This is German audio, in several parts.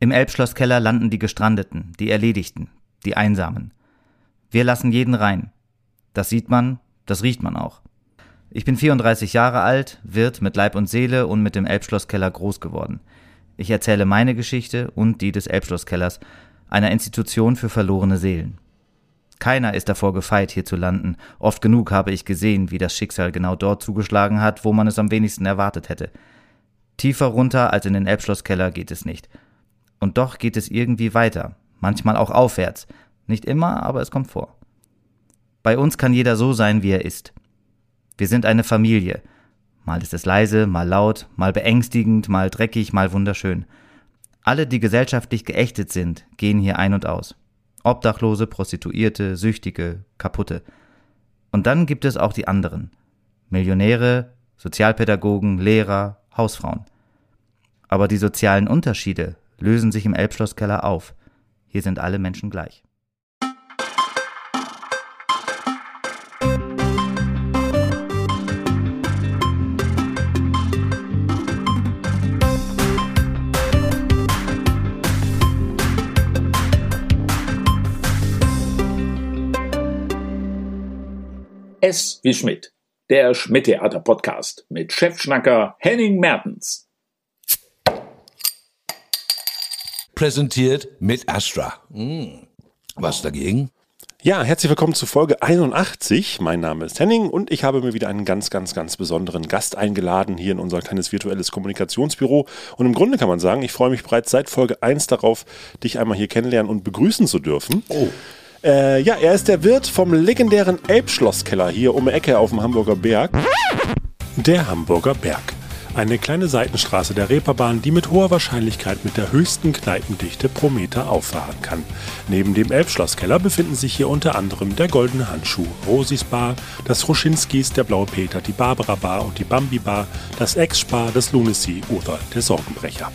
Im Elbschlosskeller landen die Gestrandeten, die Erledigten, die Einsamen. Wir lassen jeden rein. Das sieht man, das riecht man auch. Ich bin 34 Jahre alt, Wirt mit Leib und Seele und mit dem Elbschlosskeller groß geworden. Ich erzähle meine Geschichte und die des Elbschlosskellers, einer Institution für verlorene Seelen. Keiner ist davor gefeit, hier zu landen. Oft genug habe ich gesehen, wie das Schicksal genau dort zugeschlagen hat, wo man es am wenigsten erwartet hätte. Tiefer runter als in den Elbschlosskeller geht es nicht. Und doch geht es irgendwie weiter, manchmal auch aufwärts. Nicht immer, aber es kommt vor. Bei uns kann jeder so sein, wie er ist. Wir sind eine Familie. Mal ist es leise, mal laut, mal beängstigend, mal dreckig, mal wunderschön. Alle, die gesellschaftlich geächtet sind, gehen hier ein und aus. Obdachlose, Prostituierte, Süchtige, Kaputte. Und dann gibt es auch die anderen. Millionäre, Sozialpädagogen, Lehrer, Hausfrauen. Aber die sozialen Unterschiede lösen sich im Elbschlosskeller auf. Hier sind alle Menschen gleich. S wie Schmidt, der Schmidt-Theater-Podcast mit Chefschnacker Henning Mertens. Präsentiert mit Astra. Hm. Was dagegen? Ja, herzlich willkommen zu Folge 81. Mein Name ist Henning und ich habe mir wieder einen ganz, ganz, ganz besonderen Gast eingeladen hier in unser kleines virtuelles Kommunikationsbüro. Und im Grunde kann man sagen, ich freue mich bereits seit Folge 1 darauf, dich einmal hier kennenlernen und begrüßen zu dürfen. Oh. Äh, ja, er ist der Wirt vom legendären Elbschlosskeller hier um die Ecke auf dem Hamburger Berg. Der Hamburger Berg. Eine kleine Seitenstraße der Reeperbahn, die mit hoher Wahrscheinlichkeit mit der höchsten Kneipendichte pro Meter auffahren kann. Neben dem Elbschlosskeller befinden sich hier unter anderem der Goldene Handschuh, Rosis Bar, das Ruschinskis, der Blaue Peter, die Barbara Bar und die Bambi Bar, das Ex-Spar, das Lunacy oder der Sorgenbrecher.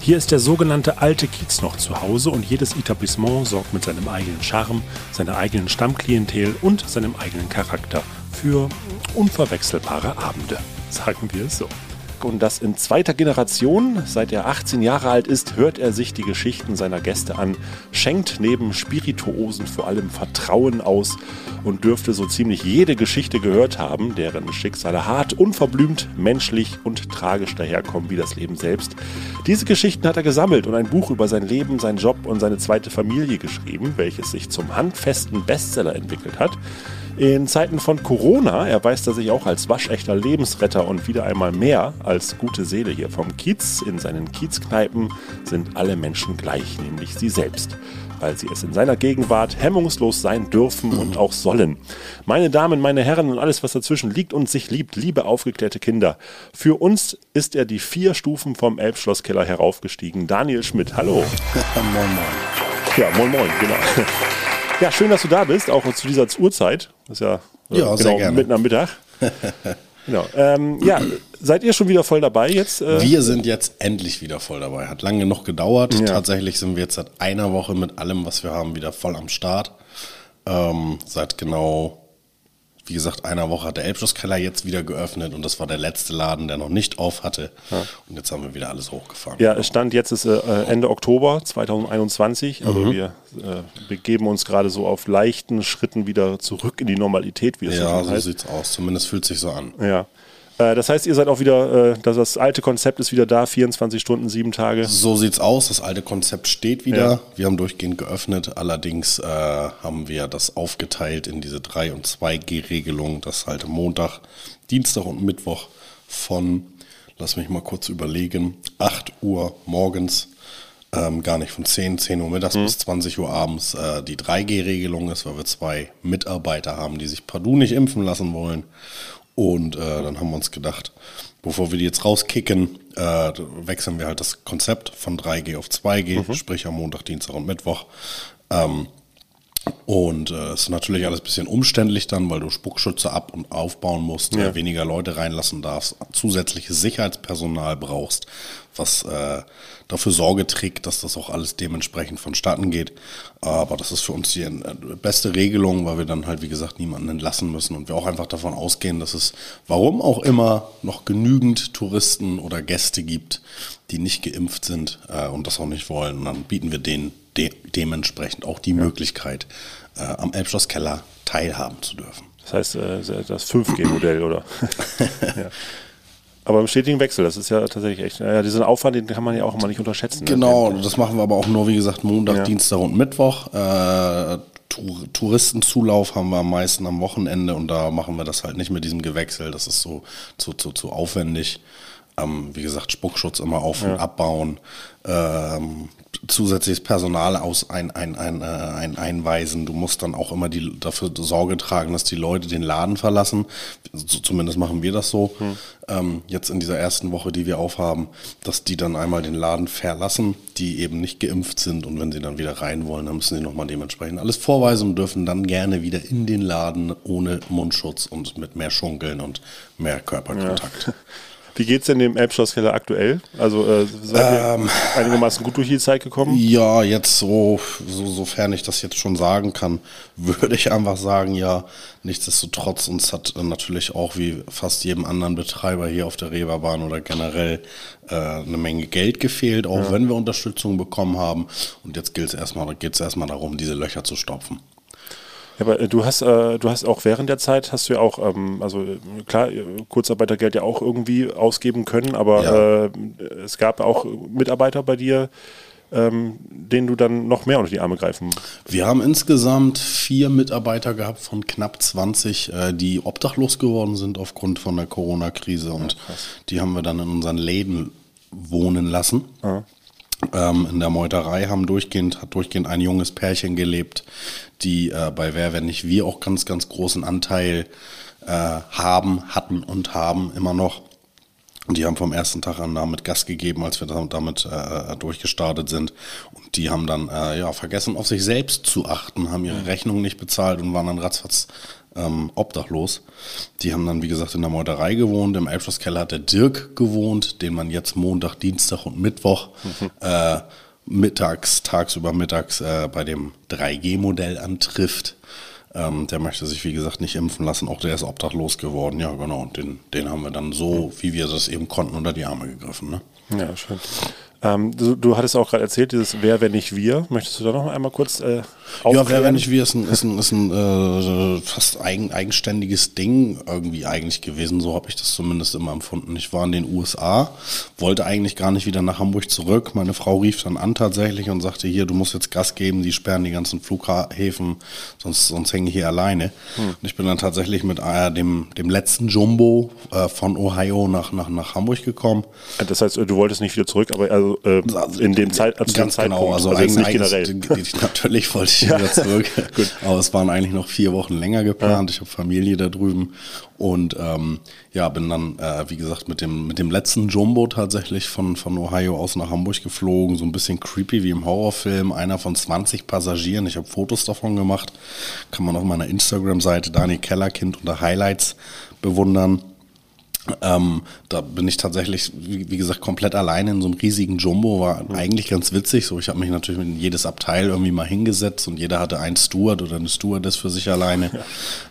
Hier ist der sogenannte alte Kiez noch zu Hause und jedes Etablissement sorgt mit seinem eigenen Charme, seiner eigenen Stammklientel und seinem eigenen Charakter für unverwechselbare Abende, sagen wir es so und das in zweiter Generation. Seit er 18 Jahre alt ist, hört er sich die Geschichten seiner Gäste an, schenkt neben Spirituosen vor allem Vertrauen aus und dürfte so ziemlich jede Geschichte gehört haben, deren Schicksale hart, unverblümt, menschlich und tragisch daherkommen wie das Leben selbst. Diese Geschichten hat er gesammelt und ein Buch über sein Leben, seinen Job und seine zweite Familie geschrieben, welches sich zum handfesten Bestseller entwickelt hat. In Zeiten von Corona erweist er sich auch als waschechter Lebensretter und wieder einmal mehr als gute Seele hier vom Kiez. In seinen Kiezkneipen sind alle Menschen gleich, nämlich sie selbst weil sie es in seiner Gegenwart hemmungslos sein dürfen und auch sollen. Meine Damen, meine Herren und alles, was dazwischen liegt und sich liebt, liebe aufgeklärte Kinder. Für uns ist er die vier Stufen vom Elbschlosskeller heraufgestiegen. Daniel Schmidt, hallo. moin, moin. Ja, moin, moin, genau. Ja, schön, dass du da bist, auch zu dieser Uhrzeit. Das ist ja, äh, ja genau, mitten am Mittag. genau. Ähm, ja, seid ihr schon wieder voll dabei jetzt? Äh? Wir sind jetzt endlich wieder voll dabei. Hat lange genug gedauert. Ja. Tatsächlich sind wir jetzt seit einer Woche mit allem, was wir haben, wieder voll am Start. Ähm, seit genau wie gesagt, einer Woche hat der Elbschlosskeller jetzt wieder geöffnet und das war der letzte Laden, der noch nicht auf hatte. Ja. Und jetzt haben wir wieder alles hochgefahren. Ja, es stand jetzt ist äh, Ende Oktober 2021. Also mhm. wir äh, begeben uns gerade so auf leichten Schritten wieder zurück in die Normalität, wie es ja, so heißt. Ja, so sieht's aus. Zumindest fühlt sich so an. Ja. Äh, das heißt, ihr seid auch wieder, äh, das alte Konzept ist wieder da, 24 Stunden, sieben Tage. So sieht's aus. Das alte Konzept steht wieder. Ja. Wir haben durchgehend geöffnet. Allerdings äh, haben wir das aufgeteilt in diese 3- und 2G-Regelung, dass halt Montag, Dienstag und Mittwoch von, lass mich mal kurz überlegen, 8 Uhr morgens ähm, gar nicht von 10, 10 Uhr mittags mhm. bis 20 Uhr abends äh, die 3G-Regelung ist, weil wir zwei Mitarbeiter haben, die sich partout nicht impfen lassen wollen. Und äh, dann haben wir uns gedacht, bevor wir die jetzt rauskicken, äh, wechseln wir halt das Konzept von 3G auf 2G, mhm. sprich am Montag, Dienstag und Mittwoch. Ähm, und es äh, ist natürlich alles ein bisschen umständlich dann, weil du Spuckschütze ab- und aufbauen musst, ja. weniger Leute reinlassen darfst, zusätzliches Sicherheitspersonal brauchst, was äh, dafür Sorge trägt, dass das auch alles dementsprechend vonstatten geht. Aber das ist für uns die äh, beste Regelung, weil wir dann halt, wie gesagt, niemanden entlassen müssen und wir auch einfach davon ausgehen, dass es, warum auch immer, noch genügend Touristen oder Gäste gibt, die nicht geimpft sind äh, und das auch nicht wollen. Und dann bieten wir denen de dementsprechend auch die ja. Möglichkeit, äh, am Elbschlosskeller teilhaben zu dürfen. Das heißt, äh, das 5G-Modell, oder? ja. Aber im stetigen Wechsel, das ist ja tatsächlich echt, ja, diesen Aufwand, den kann man ja auch immer nicht unterschätzen. Ne? Genau, ne? das machen wir aber auch nur, wie gesagt, Montag, ja. Dienstag und Mittwoch. Äh, Touristenzulauf haben wir am meisten am Wochenende und da machen wir das halt nicht mit diesem Gewechsel. Das ist so zu, zu, zu aufwendig. Ähm, wie gesagt, Spuckschutz immer auf- und abbauen. Ähm, zusätzliches Personal aus ein, ein, ein, äh, ein, einweisen. Du musst dann auch immer die, dafür Sorge tragen, dass die Leute den Laden verlassen. So, zumindest machen wir das so. Hm. Ähm, jetzt in dieser ersten Woche, die wir aufhaben, dass die dann einmal den Laden verlassen, die eben nicht geimpft sind. Und wenn sie dann wieder rein wollen, dann müssen sie nochmal dementsprechend alles vorweisen und dürfen dann gerne wieder in den Laden ohne Mundschutz und mit mehr Schunkeln und mehr Körperkontakt. Ja. Wie geht es denn dem Elbschlosskeller aktuell? Also äh, seid ihr ähm, einigermaßen gut durch die Zeit gekommen? Ja, jetzt so, so, sofern ich das jetzt schon sagen kann, würde ich einfach sagen, ja, nichtsdestotrotz, uns hat äh, natürlich auch wie fast jedem anderen Betreiber hier auf der Reeperbahn oder generell äh, eine Menge Geld gefehlt, auch ja. wenn wir Unterstützung bekommen haben. Und jetzt gilt es erstmal, geht es erstmal darum, diese Löcher zu stopfen. Ja, aber äh, du hast, äh, du hast auch während der Zeit hast du ja auch, ähm, also klar, Kurzarbeitergeld ja auch irgendwie ausgeben können, aber ja. äh, es gab auch Mitarbeiter bei dir, ähm, denen du dann noch mehr unter die Arme greifen. Wir haben insgesamt vier Mitarbeiter gehabt von knapp 20, äh, die obdachlos geworden sind aufgrund von der Corona-Krise und ja, die haben wir dann in unseren Läden wohnen lassen. Ja. Ähm, in der Meuterei haben durchgehend, hat durchgehend ein junges Pärchen gelebt, die äh, bei Wer, wenn nicht wir auch ganz, ganz großen Anteil äh, haben, hatten und haben immer noch. Und die haben vom ersten Tag an damit Gas gegeben, als wir damit äh, durchgestartet sind. Und die haben dann äh, ja vergessen, auf sich selbst zu achten, haben ihre Rechnungen nicht bezahlt und waren dann ratzfatz ähm, obdachlos. Die haben dann, wie gesagt, in der Meuterei gewohnt. Im Elbschlosskeller hat der Dirk gewohnt, den man jetzt Montag, Dienstag und Mittwoch äh, mittags, tagsüber mittags äh, bei dem 3G-Modell antrifft. Ähm, der möchte sich, wie gesagt, nicht impfen lassen. Auch der ist obdachlos geworden. Ja, genau. Und den, den haben wir dann so, wie wir das eben konnten, unter die Arme gegriffen. Ne? Ja, schön. Ähm, du, du, hattest auch gerade erzählt, dieses Wer, wenn nicht wir. Möchtest du da noch einmal kurz äh, Ja, Wer, wenn nicht wir ist ein, ist ein, ist ein äh, fast eigen, eigenständiges Ding irgendwie eigentlich gewesen. So habe ich das zumindest immer empfunden. Ich war in den USA, wollte eigentlich gar nicht wieder nach Hamburg zurück. Meine Frau rief dann an tatsächlich und sagte, hier, du musst jetzt Gas geben, die sperren die ganzen Flughäfen, sonst, sonst hänge ich hier alleine. Hm. Und ich bin dann tatsächlich mit äh, dem, dem letzten Jumbo äh, von Ohio nach, nach, nach Hamburg gekommen. Das heißt, du wolltest nicht wieder zurück, aber also also, äh, in dem Zeit, also ganz genau, also, also nicht generell. natürlich wollte ich wieder zurück, aber es waren eigentlich noch vier Wochen länger geplant. Ja. Ich habe Familie da drüben und ähm, ja, bin dann, äh, wie gesagt, mit dem, mit dem letzten Jumbo tatsächlich von, von Ohio aus nach Hamburg geflogen. So ein bisschen creepy wie im Horrorfilm. Einer von 20 Passagieren. Ich habe Fotos davon gemacht. Kann man auf meiner Instagram-Seite Daniel Kellerkind unter Highlights bewundern. Ähm, da bin ich tatsächlich, wie, wie, gesagt, komplett alleine in so einem riesigen Jumbo. War mhm. eigentlich ganz witzig. So, ich habe mich natürlich in jedes Abteil irgendwie mal hingesetzt und jeder hatte einen Steward oder eine Stewardess für sich alleine.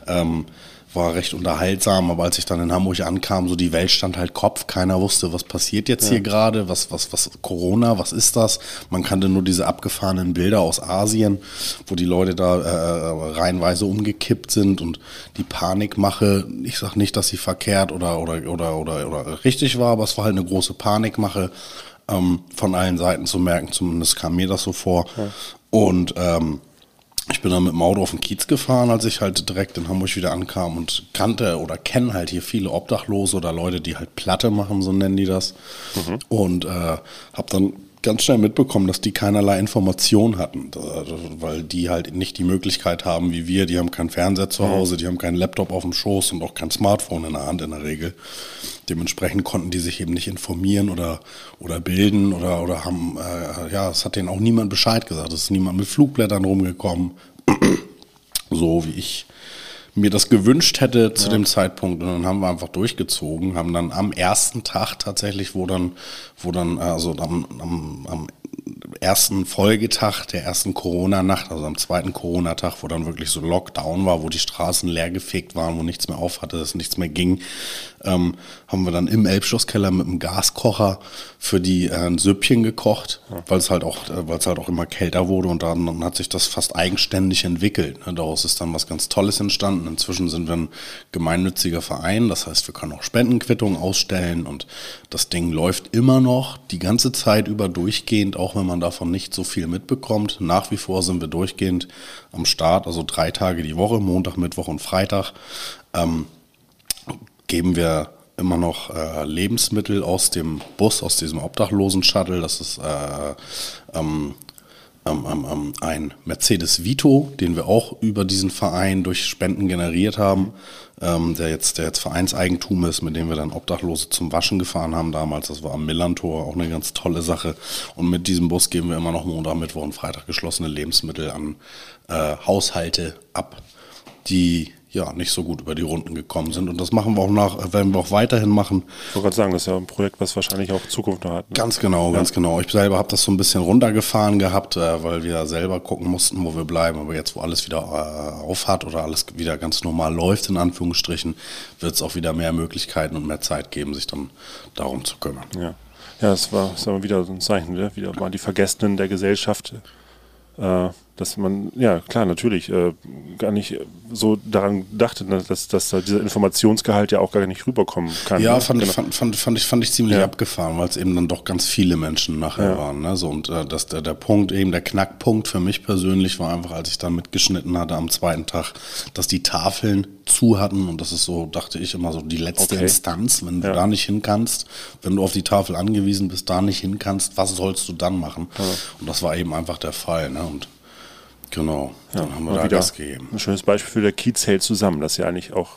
Ja. Ähm, war recht unterhaltsam, aber als ich dann in Hamburg ankam, so die Welt stand halt Kopf, keiner wusste, was passiert jetzt ja. hier gerade, was, was, was, Corona, was ist das? Man kannte nur diese abgefahrenen Bilder aus Asien, wo die Leute da äh, reihenweise umgekippt sind und die Panikmache, ich sag nicht, dass sie verkehrt oder, oder, oder, oder, oder richtig war, aber es war halt eine große Panikmache ähm, von allen Seiten zu merken, zumindest kam mir das so vor. Ja. Und ähm, ich bin dann mit dem Auto auf den Kiez gefahren, als ich halt direkt in Hamburg wieder ankam und kannte oder kenne halt hier viele Obdachlose oder Leute, die halt Platte machen, so nennen die das. Mhm. Und äh, habe dann ganz schnell mitbekommen, dass die keinerlei Information hatten, weil die halt nicht die Möglichkeit haben wie wir. Die haben keinen Fernseher zu mhm. Hause, die haben keinen Laptop auf dem Schoß und auch kein Smartphone in der Hand in der Regel. Dementsprechend konnten die sich eben nicht informieren oder, oder bilden oder, oder haben, äh, ja, es hat denen auch niemand Bescheid gesagt. Es ist niemand mit Flugblättern rumgekommen. so wie ich mir das gewünscht hätte zu dem Zeitpunkt. Und dann haben wir einfach durchgezogen, haben dann am ersten Tag tatsächlich, wo dann, wo dann, also am, am, am ersten Folgetag der ersten Corona-Nacht, also am zweiten Corona-Tag, wo dann wirklich so Lockdown war, wo die Straßen leergefegt waren, wo nichts mehr auf hatte, dass nichts mehr ging, ähm, haben wir dann im Elbschlosskeller mit einem Gaskocher für die äh, ein Süppchen gekocht, ja. weil es halt auch, äh, weil es halt auch immer kälter wurde und dann, dann hat sich das fast eigenständig entwickelt. Ne? Daraus ist dann was ganz Tolles entstanden. Inzwischen sind wir ein gemeinnütziger Verein, das heißt, wir können auch Spendenquittungen ausstellen und das Ding läuft immer noch die ganze Zeit über durchgehend, auch wenn man davon nicht so viel mitbekommt. Nach wie vor sind wir durchgehend am Start, also drei Tage die Woche, Montag, Mittwoch und Freitag. Ähm, geben wir immer noch äh, Lebensmittel aus dem Bus, aus diesem Obdachlosen-Shuttle. Das ist äh, ähm, ähm, ähm, ein Mercedes Vito, den wir auch über diesen Verein durch Spenden generiert haben, ähm, der, jetzt, der jetzt Vereinseigentum ist, mit dem wir dann Obdachlose zum Waschen gefahren haben damals. Das war am Millantor, auch eine ganz tolle Sache. Und mit diesem Bus geben wir immer noch Montag, Mittwoch und Freitag geschlossene Lebensmittel an äh, Haushalte ab, die ja nicht so gut über die Runden gekommen sind. Und das machen wir auch nach, werden wir auch weiterhin machen. Ich wollte gerade sagen, das ist ja ein Projekt, was wahrscheinlich auch Zukunft noch hat. Ne? Ganz genau, ja. ganz genau. Ich selber habe das so ein bisschen runtergefahren gehabt, äh, weil wir selber gucken mussten, wo wir bleiben. Aber jetzt, wo alles wieder äh, auf hat oder alles wieder ganz normal läuft, in Anführungsstrichen, wird es auch wieder mehr Möglichkeiten und mehr Zeit geben, sich dann darum zu kümmern. Ja, ja das war, das war wieder so ein Zeichen, ne? wieder mal die Vergessenen der Gesellschaft. Äh, dass man, ja klar, natürlich äh, gar nicht so daran dachte, dass, dass da dieser Informationsgehalt ja auch gar nicht rüberkommen kann. Ja, ne? fand, genau. fand, fand, fand, ich, fand ich ziemlich ja. abgefahren, weil es eben dann doch ganz viele Menschen nachher ja. waren. Ne? So, und äh, dass der, der Punkt, eben der Knackpunkt für mich persönlich war einfach, als ich dann mitgeschnitten hatte am zweiten Tag, dass die Tafeln zu hatten und das ist so, dachte ich immer so, die letzte okay. Instanz, wenn du ja. da nicht hin kannst, wenn du auf die Tafel angewiesen bist, da nicht hin kannst, was sollst du dann machen? Und das war eben einfach der Fall. Ne? Und Genau, dann ja, haben wir da Gas gegeben. Ein schönes Beispiel für der Kiez hält zusammen, das ja eigentlich auch.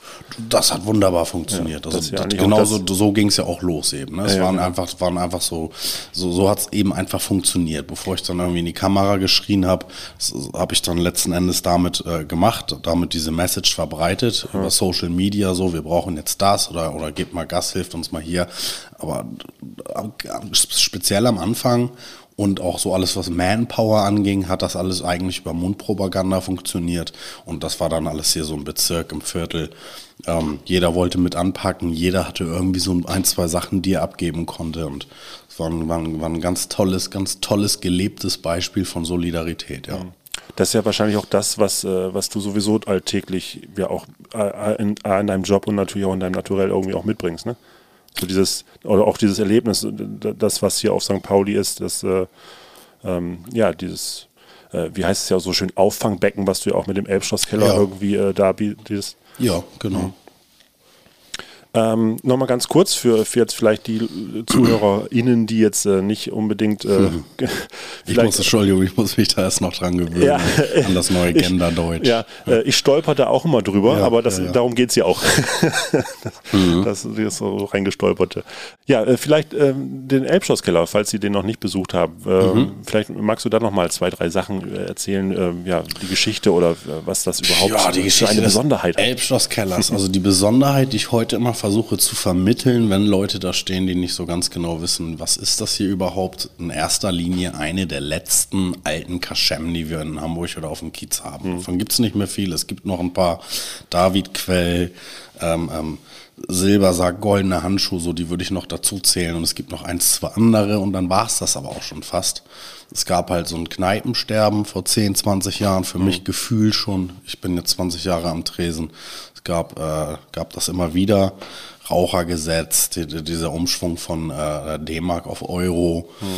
Das hat wunderbar funktioniert. Ja, das also, ja genau so, so ging es ja auch los eben. Ne? Es waren, genau. einfach, waren einfach so, so, so hat es eben einfach funktioniert. Bevor ich dann irgendwie in die Kamera geschrien habe, habe ich dann letzten Endes damit äh, gemacht, damit diese Message verbreitet über Social Media, so wir brauchen jetzt das oder, oder gebt mal Gas, hilft uns mal hier. Aber äh, speziell am Anfang und auch so alles, was Manpower anging, hat das alles eigentlich über Mundpropaganda funktioniert. Und das war dann alles hier so ein Bezirk im Viertel. Ähm, jeder wollte mit anpacken, jeder hatte irgendwie so ein, zwei Sachen, die er abgeben konnte. Und es war, war, war ein ganz tolles, ganz tolles, gelebtes Beispiel von Solidarität, ja. Das ist ja wahrscheinlich auch das, was, äh, was du sowieso alltäglich ja auch äh, in, in deinem Job und natürlich auch in deinem Naturell irgendwie auch mitbringst, ne? So dieses, oder auch dieses Erlebnis, das, was hier auf St. Pauli ist, das, äh, ähm, ja, dieses, äh, wie heißt es ja so schön, Auffangbecken, was du ja auch mit dem Elbschlosskeller ja. irgendwie äh, da bietest. Ja, genau. Mhm. Ähm, Nochmal ganz kurz für, für jetzt vielleicht die ZuhörerInnen, die jetzt äh, nicht unbedingt. Äh, hm. ich muss, Entschuldigung, ich muss mich da erst noch dran gewöhnen, ja, an das neue Genderdeutsch. Ja, äh, ich stolper da auch immer drüber, ja, aber das, darum geht es ja auch. das, mhm. das ist so reingestolperte. Ja, äh, vielleicht ähm, den Elbschlosskeller, falls Sie den noch nicht besucht haben. Ähm, mhm. Vielleicht magst du da nochmal zwei, drei Sachen äh, erzählen, ähm, ja, die Geschichte oder äh, was das überhaupt ja, die Geschichte für eine Besonderheit ist. Elbschlosskellers, also die Besonderheit, die ich heute immer versuche zu vermitteln, wenn Leute da stehen, die nicht so ganz genau wissen, was ist das hier überhaupt? In erster Linie eine der letzten alten Kaschem, die wir in Hamburg oder auf dem Kiez haben. Mhm. Davon gibt es nicht mehr viel. Es gibt noch ein paar David Quell, ähm, ähm, Silbersack, goldene Handschuhe, so die würde ich noch dazu zählen. Und es gibt noch eins, zwei andere und dann war es das aber auch schon fast. Es gab halt so ein Kneipensterben vor 10, 20 Jahren, für mhm. mich Gefühl schon. Ich bin jetzt 20 Jahre am Tresen gab, äh, gab das immer wieder. Rauchergesetz, die, die, dieser Umschwung von äh, D-Mark auf Euro. Hm.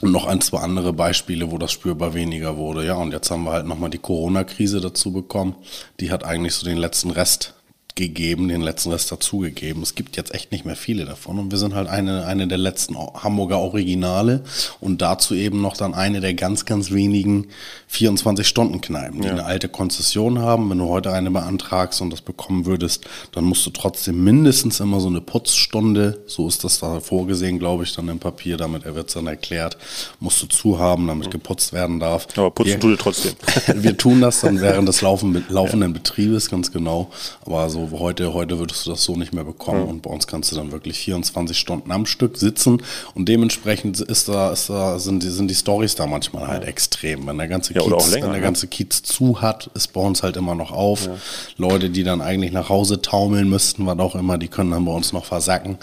Und noch ein, zwei andere Beispiele, wo das spürbar weniger wurde. Ja, und jetzt haben wir halt nochmal die Corona-Krise dazu bekommen. Die hat eigentlich so den letzten Rest gegeben, den letzten Rest dazugegeben. Es gibt jetzt echt nicht mehr viele davon und wir sind halt eine, eine der letzten Hamburger Originale und dazu eben noch dann eine der ganz, ganz wenigen 24-Stunden-Kneipen, die ja. eine alte Konzession haben. Wenn du heute eine beantragst und das bekommen würdest, dann musst du trotzdem mindestens immer so eine Putzstunde, so ist das da vorgesehen, glaube ich, dann im Papier, damit er wird dann erklärt, musst du zuhaben, damit geputzt werden darf. Aber putzen tut ihr trotzdem. wir tun das dann während des laufenden Betriebes, ganz genau. Aber so heute, heute würdest du das so nicht mehr bekommen. Ja. Und bei uns kannst du dann wirklich 24 Stunden am Stück sitzen. Und dementsprechend ist da, ist da, sind die, sind die Stories da manchmal halt extrem. Wenn der ganze Kiez, länger, wenn der ganze Kiez zu hat, ist bei uns halt immer noch auf. Ja. Leute, die dann eigentlich nach Hause taumeln müssten, was auch immer, die können dann bei uns noch versacken.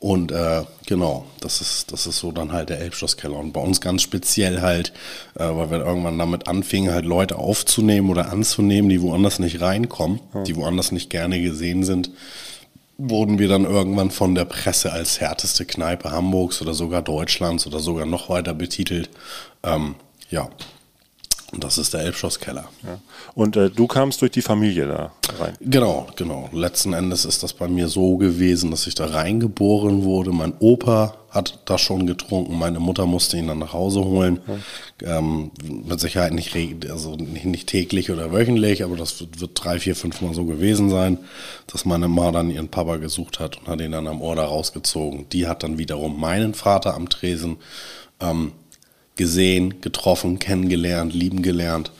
Und äh, genau, das ist, das ist so dann halt der Elbschlosskeller. Und bei uns ganz speziell halt, äh, weil wir irgendwann damit anfingen, halt Leute aufzunehmen oder anzunehmen, die woanders nicht reinkommen, ja. die woanders nicht gerne gesehen sind, wurden wir dann irgendwann von der Presse als härteste Kneipe Hamburgs oder sogar Deutschlands oder sogar noch weiter betitelt. Ähm, ja, das ist der Elbschlosskeller. Ja. Und äh, du kamst durch die Familie da rein? Genau, genau. Letzten Endes ist das bei mir so gewesen, dass ich da reingeboren wurde. Mein Opa hat da schon getrunken, meine Mutter musste ihn dann nach Hause holen. Ja. Ähm, mit Sicherheit nicht, also nicht, nicht, täglich oder wöchentlich, aber das wird, wird, drei, vier, fünf Mal so gewesen sein, dass meine Ma dann ihren Papa gesucht hat und hat ihn dann am Ohr da rausgezogen. Die hat dann wiederum meinen Vater am Tresen ähm, gesehen, getroffen, kennengelernt, lieben gelernt.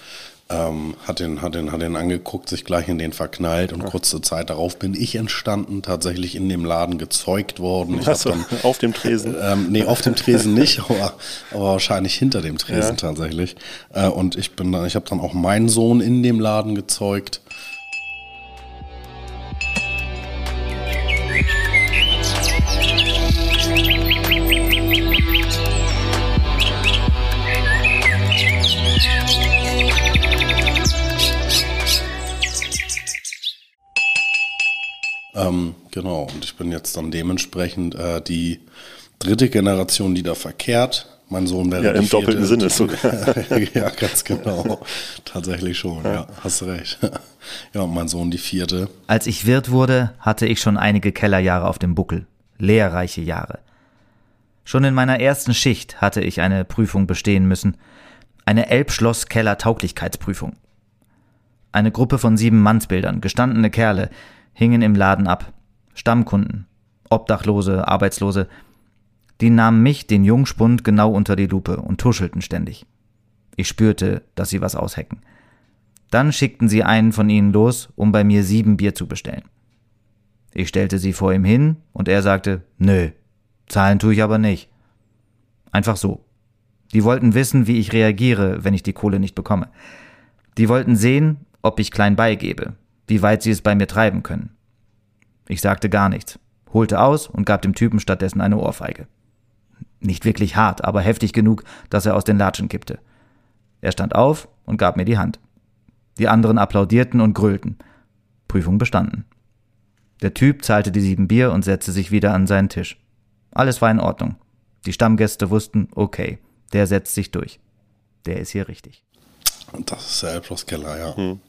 Ähm, hat, den, hat, den, hat den angeguckt, sich gleich in den verknallt und ja. kurze Zeit darauf bin ich entstanden, tatsächlich in dem Laden gezeugt worden. Ich Achso, dann, auf dem Tresen? Ähm, nee, auf dem Tresen nicht, aber, aber wahrscheinlich hinter dem Tresen ja. tatsächlich. Äh, und ich bin dann, ich habe dann auch meinen Sohn in dem Laden gezeugt. Ähm, genau, und ich bin jetzt dann dementsprechend äh, die dritte Generation, die da verkehrt. Mein Sohn wäre Ja, im vierte, doppelten Sinne sogar. ja, ganz genau. Tatsächlich schon, ja. ja, hast recht. ja, und mein Sohn die vierte. Als ich Wirt wurde, hatte ich schon einige Kellerjahre auf dem Buckel. Lehrreiche Jahre. Schon in meiner ersten Schicht hatte ich eine Prüfung bestehen müssen. Eine Elbschloss-Keller-Tauglichkeitsprüfung. Eine Gruppe von sieben Mannsbildern, gestandene Kerle, hingen im Laden ab. Stammkunden, Obdachlose, Arbeitslose, die nahmen mich, den Jungspund, genau unter die Lupe und tuschelten ständig. Ich spürte, dass sie was aushecken. Dann schickten sie einen von ihnen los, um bei mir sieben Bier zu bestellen. Ich stellte sie vor ihm hin und er sagte, nö, zahlen tue ich aber nicht. Einfach so. Die wollten wissen, wie ich reagiere, wenn ich die Kohle nicht bekomme. Die wollten sehen, ob ich klein beigebe, wie weit sie es bei mir treiben können. Ich sagte gar nichts, holte aus und gab dem Typen stattdessen eine Ohrfeige. Nicht wirklich hart, aber heftig genug, dass er aus den Latschen kippte. Er stand auf und gab mir die Hand. Die anderen applaudierten und grölten. Prüfung bestanden. Der Typ zahlte die sieben Bier und setzte sich wieder an seinen Tisch. Alles war in Ordnung. Die Stammgäste wussten, okay, der setzt sich durch. Der ist hier richtig. Das ist der Elbschlosskeller, ja. Hm.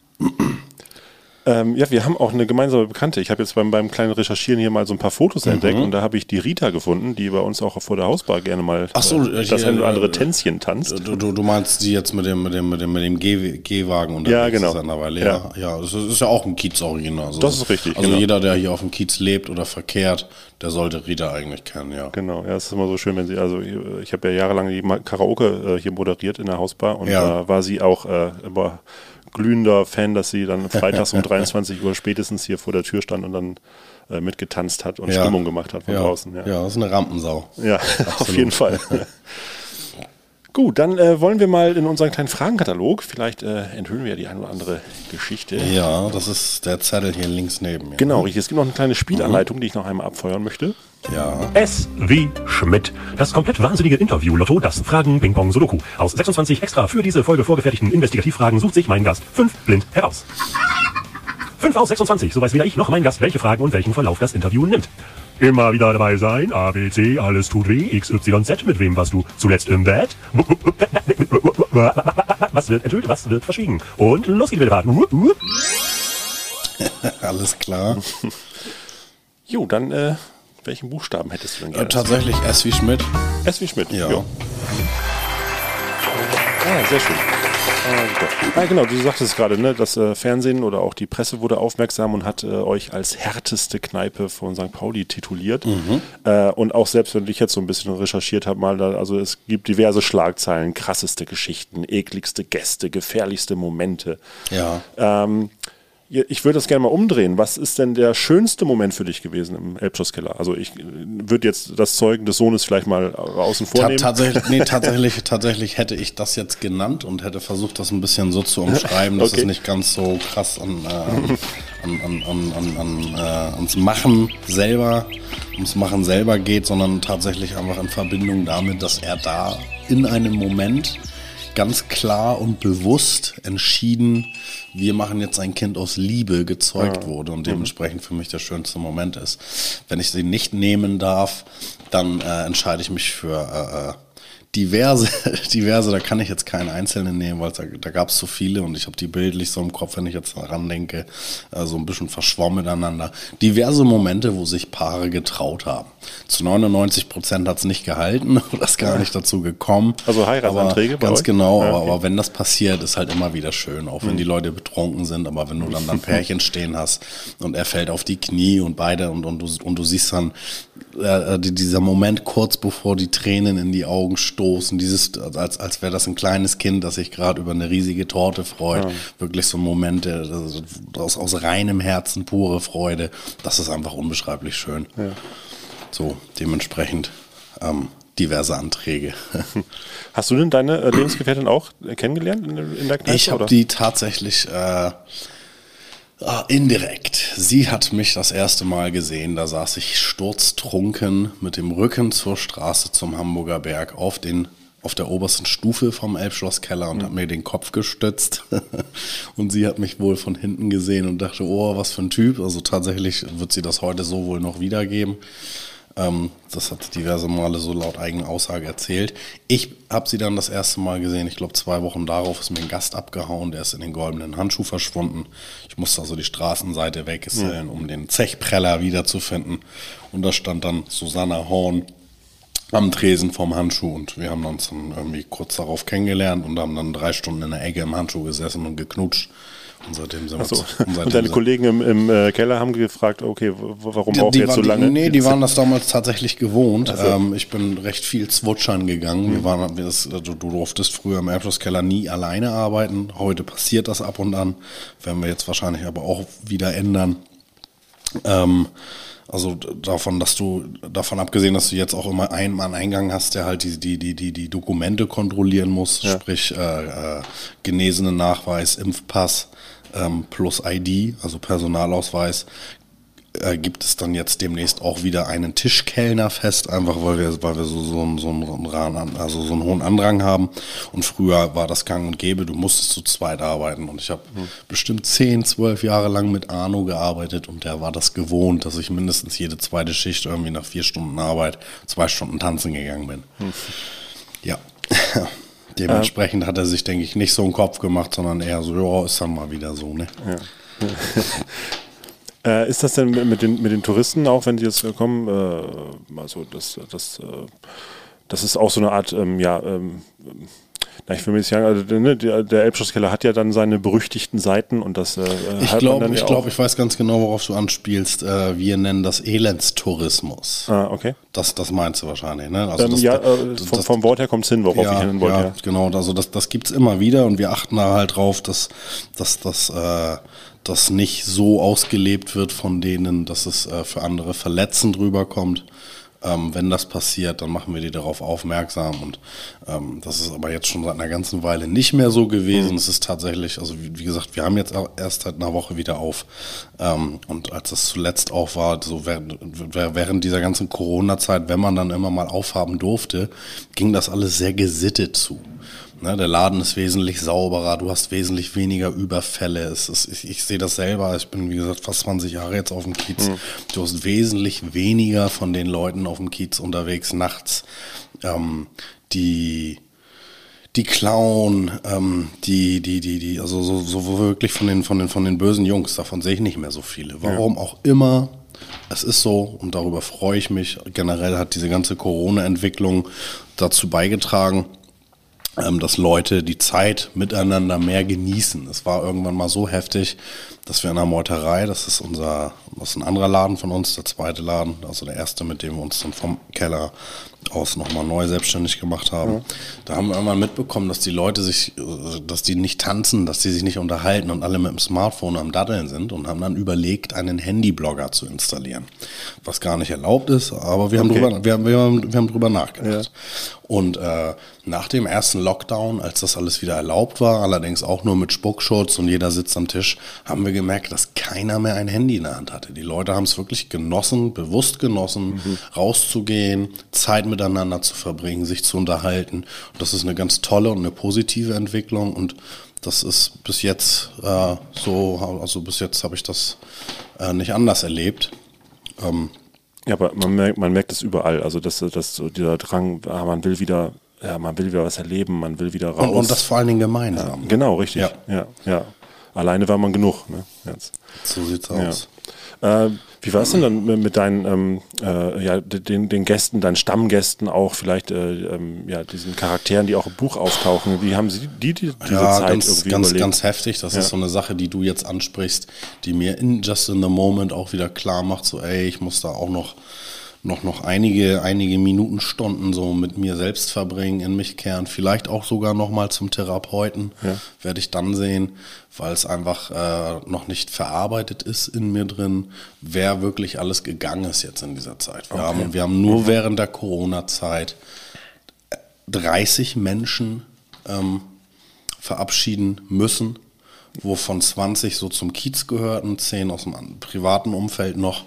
Ähm, ja, wir haben auch eine gemeinsame Bekannte. Ich habe jetzt beim, beim kleinen Recherchieren hier mal so ein paar Fotos mhm. entdeckt und da habe ich die Rita gefunden, die bei uns auch vor der Hausbar gerne mal so, äh, das ein oder andere Tänzchen tanzt. Du, du, du, meinst die jetzt mit dem, mit dem, mit dem, mit dem Gehwagen unterwegs ja, genau. ist mittlerweile. Ja, ja, ja das ist ja auch ein Kiez-Original. Also, das ist richtig. Also genau. jeder, der hier auf dem Kiez lebt oder verkehrt, der sollte Rita eigentlich kennen, ja. Genau, ja, es ist immer so schön, wenn sie, also ich habe ja jahrelang die Karaoke äh, hier moderiert in der Hausbar und ja. da war sie auch äh, immer glühender Fan, dass sie dann freitags um 23 Uhr spätestens hier vor der Tür stand und dann äh, mitgetanzt hat und ja. Stimmung gemacht hat von ja. draußen. Ja. ja, das ist eine Rampensau. Ja, auf jeden Fall. Gut, dann äh, wollen wir mal in unseren kleinen Fragenkatalog, vielleicht äh, enthüllen wir ja die eine oder andere Geschichte. Ja, das ist der Zettel hier links neben mir. Genau, richtig. Es gibt noch eine kleine Spielanleitung, mhm. die ich noch einmal abfeuern möchte. Ja. S wie Schmidt. Das komplett wahnsinnige Interview-Lotto, das Fragen Ping Pong Sudoku. Aus 26 extra für diese Folge vorgefertigten Investigativfragen sucht sich mein Gast fünf blind heraus. 5 aus 26, so weiß weder ich noch mein Gast, welche Fragen und welchen Verlauf das Interview nimmt. Immer wieder dabei sein. A, B, C, alles tut weh. X, Y, Z. Mit wem warst du zuletzt im Bett? Was wird enthüllt? Was wird verschwiegen? Und los geht's mit der Fahrt. Alles klar. Jo, dann äh, welchen Buchstaben hättest du denn Äh, gerne? tatsächlich S wie Schmidt. S wie Schmidt. Ja. Jo. Ah, sehr schön. Ah, genau, du sagtest es gerade, ne? Das äh, Fernsehen oder auch die Presse wurde aufmerksam und hat äh, euch als härteste Kneipe von St. Pauli tituliert. Äh, und auch selbst wenn ich jetzt so ein bisschen recherchiert habe, mal, da, also es gibt diverse Schlagzeilen, krasseste Geschichten, ekligste Gäste, gefährlichste Momente. Ja. Ähm, ich würde das gerne mal umdrehen. Was ist denn der schönste Moment für dich gewesen im Elbschlosskeller? Also ich äh, würde jetzt das Zeugen des Sohnes vielleicht mal außen vor nehmen. tatsächlich, nee, tatsächlich, tatsächlich hätte ich das jetzt genannt und hätte versucht, das ein bisschen so zu umschreiben, dass Okay. es nicht ganz so krass an, äh, an, an äh, ans Machen selber, ums Machen selber geht, sondern tatsächlich einfach in Verbindung damit, dass er da in einem Moment ganz klar und bewusst entschieden, wir machen jetzt ein Kind aus Liebe gezeugt wurde und dementsprechend für mich der schönste Moment ist. Wenn ich sie nicht nehmen darf, dann äh, entscheide ich mich für äh, äh, diverse, diverse, da kann ich jetzt keinen einzelnen nehmen, weil da, da gab es so viele und ich habe die bildlich so im Kopf, wenn ich jetzt daran denke, äh, so ein bisschen verschwommen miteinander. Diverse Momente, wo sich Paare getraut haben. Zu 99 Prozent hat es nicht gehalten, das ist gar nicht dazu gekommen. Also Heiratsanträge Aber Ganz euch? genau, Ja, aber, okay. Hm. aber wenn das passiert, ist halt immer wieder schön, auch wenn die Leute betrunken sind, aber wenn du dann dann Pärchen stehen hast und er fällt auf die Knie und beide und, und, du, und du siehst dann äh, die- dieser Moment kurz bevor die Tränen in die Augen stoßen, dieses, als, als wäre das ein kleines Kind, das sich gerade über eine riesige Torte freut, wirklich so ein Moment der, das- aus, aus reinem Herzen pure Freude, das ist einfach unbeschreiblich schön. So, dementsprechend ähm, diverse Anträge. Hast du denn deine äh, Lebensgefährtin auch äh, kennengelernt in, der- in der Kneipe? Ich habe die tatsächlich äh, ah, indirekt. Sie hat mich das erste Mal gesehen. Da saß ich sturztrunken mit dem Rücken zur Straße zum Hamburger Berg auf den auf der obersten Stufe vom Elbschlosskeller und hat mir den Kopf gestützt. und sie hat mich wohl von hinten gesehen und dachte, oh, was für ein Typ. Also tatsächlich wird sie das heute so wohl noch wiedergeben. Ähm, das hat sie diverse Male so laut eigener Aussage erzählt. Ich habe sie dann das erste Mal gesehen. Ich glaube, zwei Wochen darauf ist mir ein Gast abgehauen. Der ist in den goldenen Handschuh verschwunden. Ich musste also die Straßenseite weggesellen, um den Zechpreller wiederzufinden. Und da stand dann Susanna Horn am Tresen vom Handschuh und wir haben uns dann irgendwie kurz darauf kennengelernt und haben dann drei Stunden in der Ecke im Handschuh gesessen und geknutscht. Und seitdem sind wir Achso. zu- und seitdem Und deine sind- Kollegen im, im äh, Keller haben gefragt, okay, warum die, auch die, jetzt so lange? Die, nee, die waren das damals tatsächlich gewohnt. Ähm, ich bin recht viel zwutschern gegangen. Wir waren, wir das, du, du durftest früher im Abschlusskeller nie alleine arbeiten. Heute passiert das ab und an. Werden wir jetzt wahrscheinlich aber auch wieder ändern. Ähm, also davon, dass du, davon abgesehen, dass du jetzt auch immer einen Mann Eingang hast, der halt die, die, die, die, die Dokumente kontrollieren muss, sprich äh, äh, genesenen Nachweis, Impfpass ähm, plus ID, also Personalausweis, äh, gibt es dann jetzt demnächst auch wieder einen Tischkellner fest, einfach weil wir, weil wir so, so, einen- so, einen, also so einen hohen Andrang haben. Und früher war das gang und gäbe, du musstest zu zweit arbeiten. Und ich habe bestimmt 10, 12 Jahre lang mit Arno gearbeitet und der war das gewohnt, dass ich mindestens jede zweite Schicht irgendwie nach vier Stunden Arbeit zwei Stunden tanzen gegangen bin. Ja. Dementsprechend hat er sich, denke ich, nicht so einen Kopf gemacht, sondern eher so, ja, ist dann mal wieder so, ne? Äh, ist das denn mit den, mit den Touristen auch, wenn die jetzt kommen, äh, also das, das, äh, das ist auch so eine Art, ähm, ja, ähm, na, ich will mir nicht sagen, also, ne, der, der Elbschlosskeller hat ja dann seine berüchtigten Seiten und das äh, Ich glaube, ich, ja glaub, ich weiß ganz genau, worauf du anspielst. Äh, wir nennen das Elendstourismus. Ah, okay. Das, das meinst du wahrscheinlich, ne? Also Ähm, das, ja, äh, vom, das- vom Wort her kommt es hin, worauf ich ja, hin wollte. ja, Ja. genau. Also das, das gibt's immer wieder und wir achten da halt drauf, dass, dass, dass äh, das nicht so ausgelebt wird von denen, dass es äh, für andere verletzend rüberkommt. Ähm, wenn das passiert, dann machen wir die darauf aufmerksam und ähm, das ist aber jetzt schon seit einer ganzen Weile nicht mehr so gewesen. Es ist tatsächlich, also wie, wie gesagt, wir haben jetzt erst seit einer Woche wieder auf ähm, und als das zuletzt auch war, so während, während dieser ganzen Corona-Zeit, wenn man dann immer mal aufhaben durfte, ging das alles sehr gesittet zu. Ne, der Laden ist wesentlich sauberer, du hast wesentlich weniger Überfälle. Ist, ich, ich sehe das selber, ich bin wie gesagt fast 20 Jahre jetzt auf dem Kiez. Du hast wesentlich weniger von den Leuten auf dem Kiez unterwegs nachts, ähm, die die klauen, ähm, die, die, die, die, also so, so wirklich von den, von den, von den bösen Jungs, davon sehe ich nicht mehr so viele. Warum auch immer. Es ist so und darüber freue ich mich. Generell hat diese ganze Corona-Entwicklung dazu beigetragen, dass Leute die Zeit miteinander mehr genießen. Es war irgendwann mal so heftig, dass wir in der Meuterei, das ist unser, das ist ein anderer Laden von uns, der zweite Laden, also der erste, mit dem wir uns dann vom Keller aus nochmal neu selbstständig gemacht haben. Mhm. Da haben wir irgendwann mitbekommen, dass die Leute sich, dass die nicht tanzen, dass die sich nicht unterhalten und alle mit dem Smartphone am Daddeln sind und haben dann überlegt, einen Handyblogger zu installieren. Was gar nicht erlaubt ist, aber wir haben, okay. drüber, wir haben, wir haben, wir haben drüber nachgedacht. Ja. Und äh, nach dem ersten Lockdown, als das alles wieder erlaubt war, allerdings auch nur mit Spuckschutz und jeder sitzt am Tisch, haben wir gemerkt, dass keiner mehr ein Handy in der Hand hatte. Die Leute haben es wirklich genossen, bewusst genossen, mhm. rauszugehen, Zeit miteinander zu verbringen, sich zu unterhalten. Und das ist eine ganz tolle und eine positive Entwicklung und das ist bis jetzt äh, so, also bis jetzt habe ich das äh, nicht anders erlebt. Ähm, ja, aber man merkt, man merkt es überall. Also dass, dass so dieser Drang, ah, man will wieder, ja, man will wieder was erleben, man will wieder raus. Und, und das vor allen Dingen gemeinsam. Ja, genau, richtig. Ja. ja, ja. Alleine war man genug. Ne? Jetzt. So sieht's aus. Äh, wie war es denn dann mit deinen, ähm, äh, ja, den, den Gästen, deinen Stammgästen auch, vielleicht äh, ähm, ja, diesen Charakteren, die auch im Buch auftauchen? Wie haben sie die, die diese ja, Zeit ganz, irgendwie ganz, überlebt? ganz heftig. Das Ja. ist so eine Sache, die du jetzt ansprichst, die mir in Just in the Moment auch wieder klar macht, so ey, ich muss da auch noch noch, noch einige, einige Minuten, Stunden so mit mir selbst verbringen, in mich kehren, vielleicht auch sogar noch mal zum Therapeuten, Ja. werde ich dann sehen, weil es einfach äh, noch nicht verarbeitet ist in mir drin, wer wirklich alles gegangen ist jetzt in dieser Zeit. Wir, haben, wir haben nur während der Corona-Zeit 30 Menschen ähm, verabschieden müssen, wovon 20 so zum Kiez gehörten, 10 aus dem privaten Umfeld noch.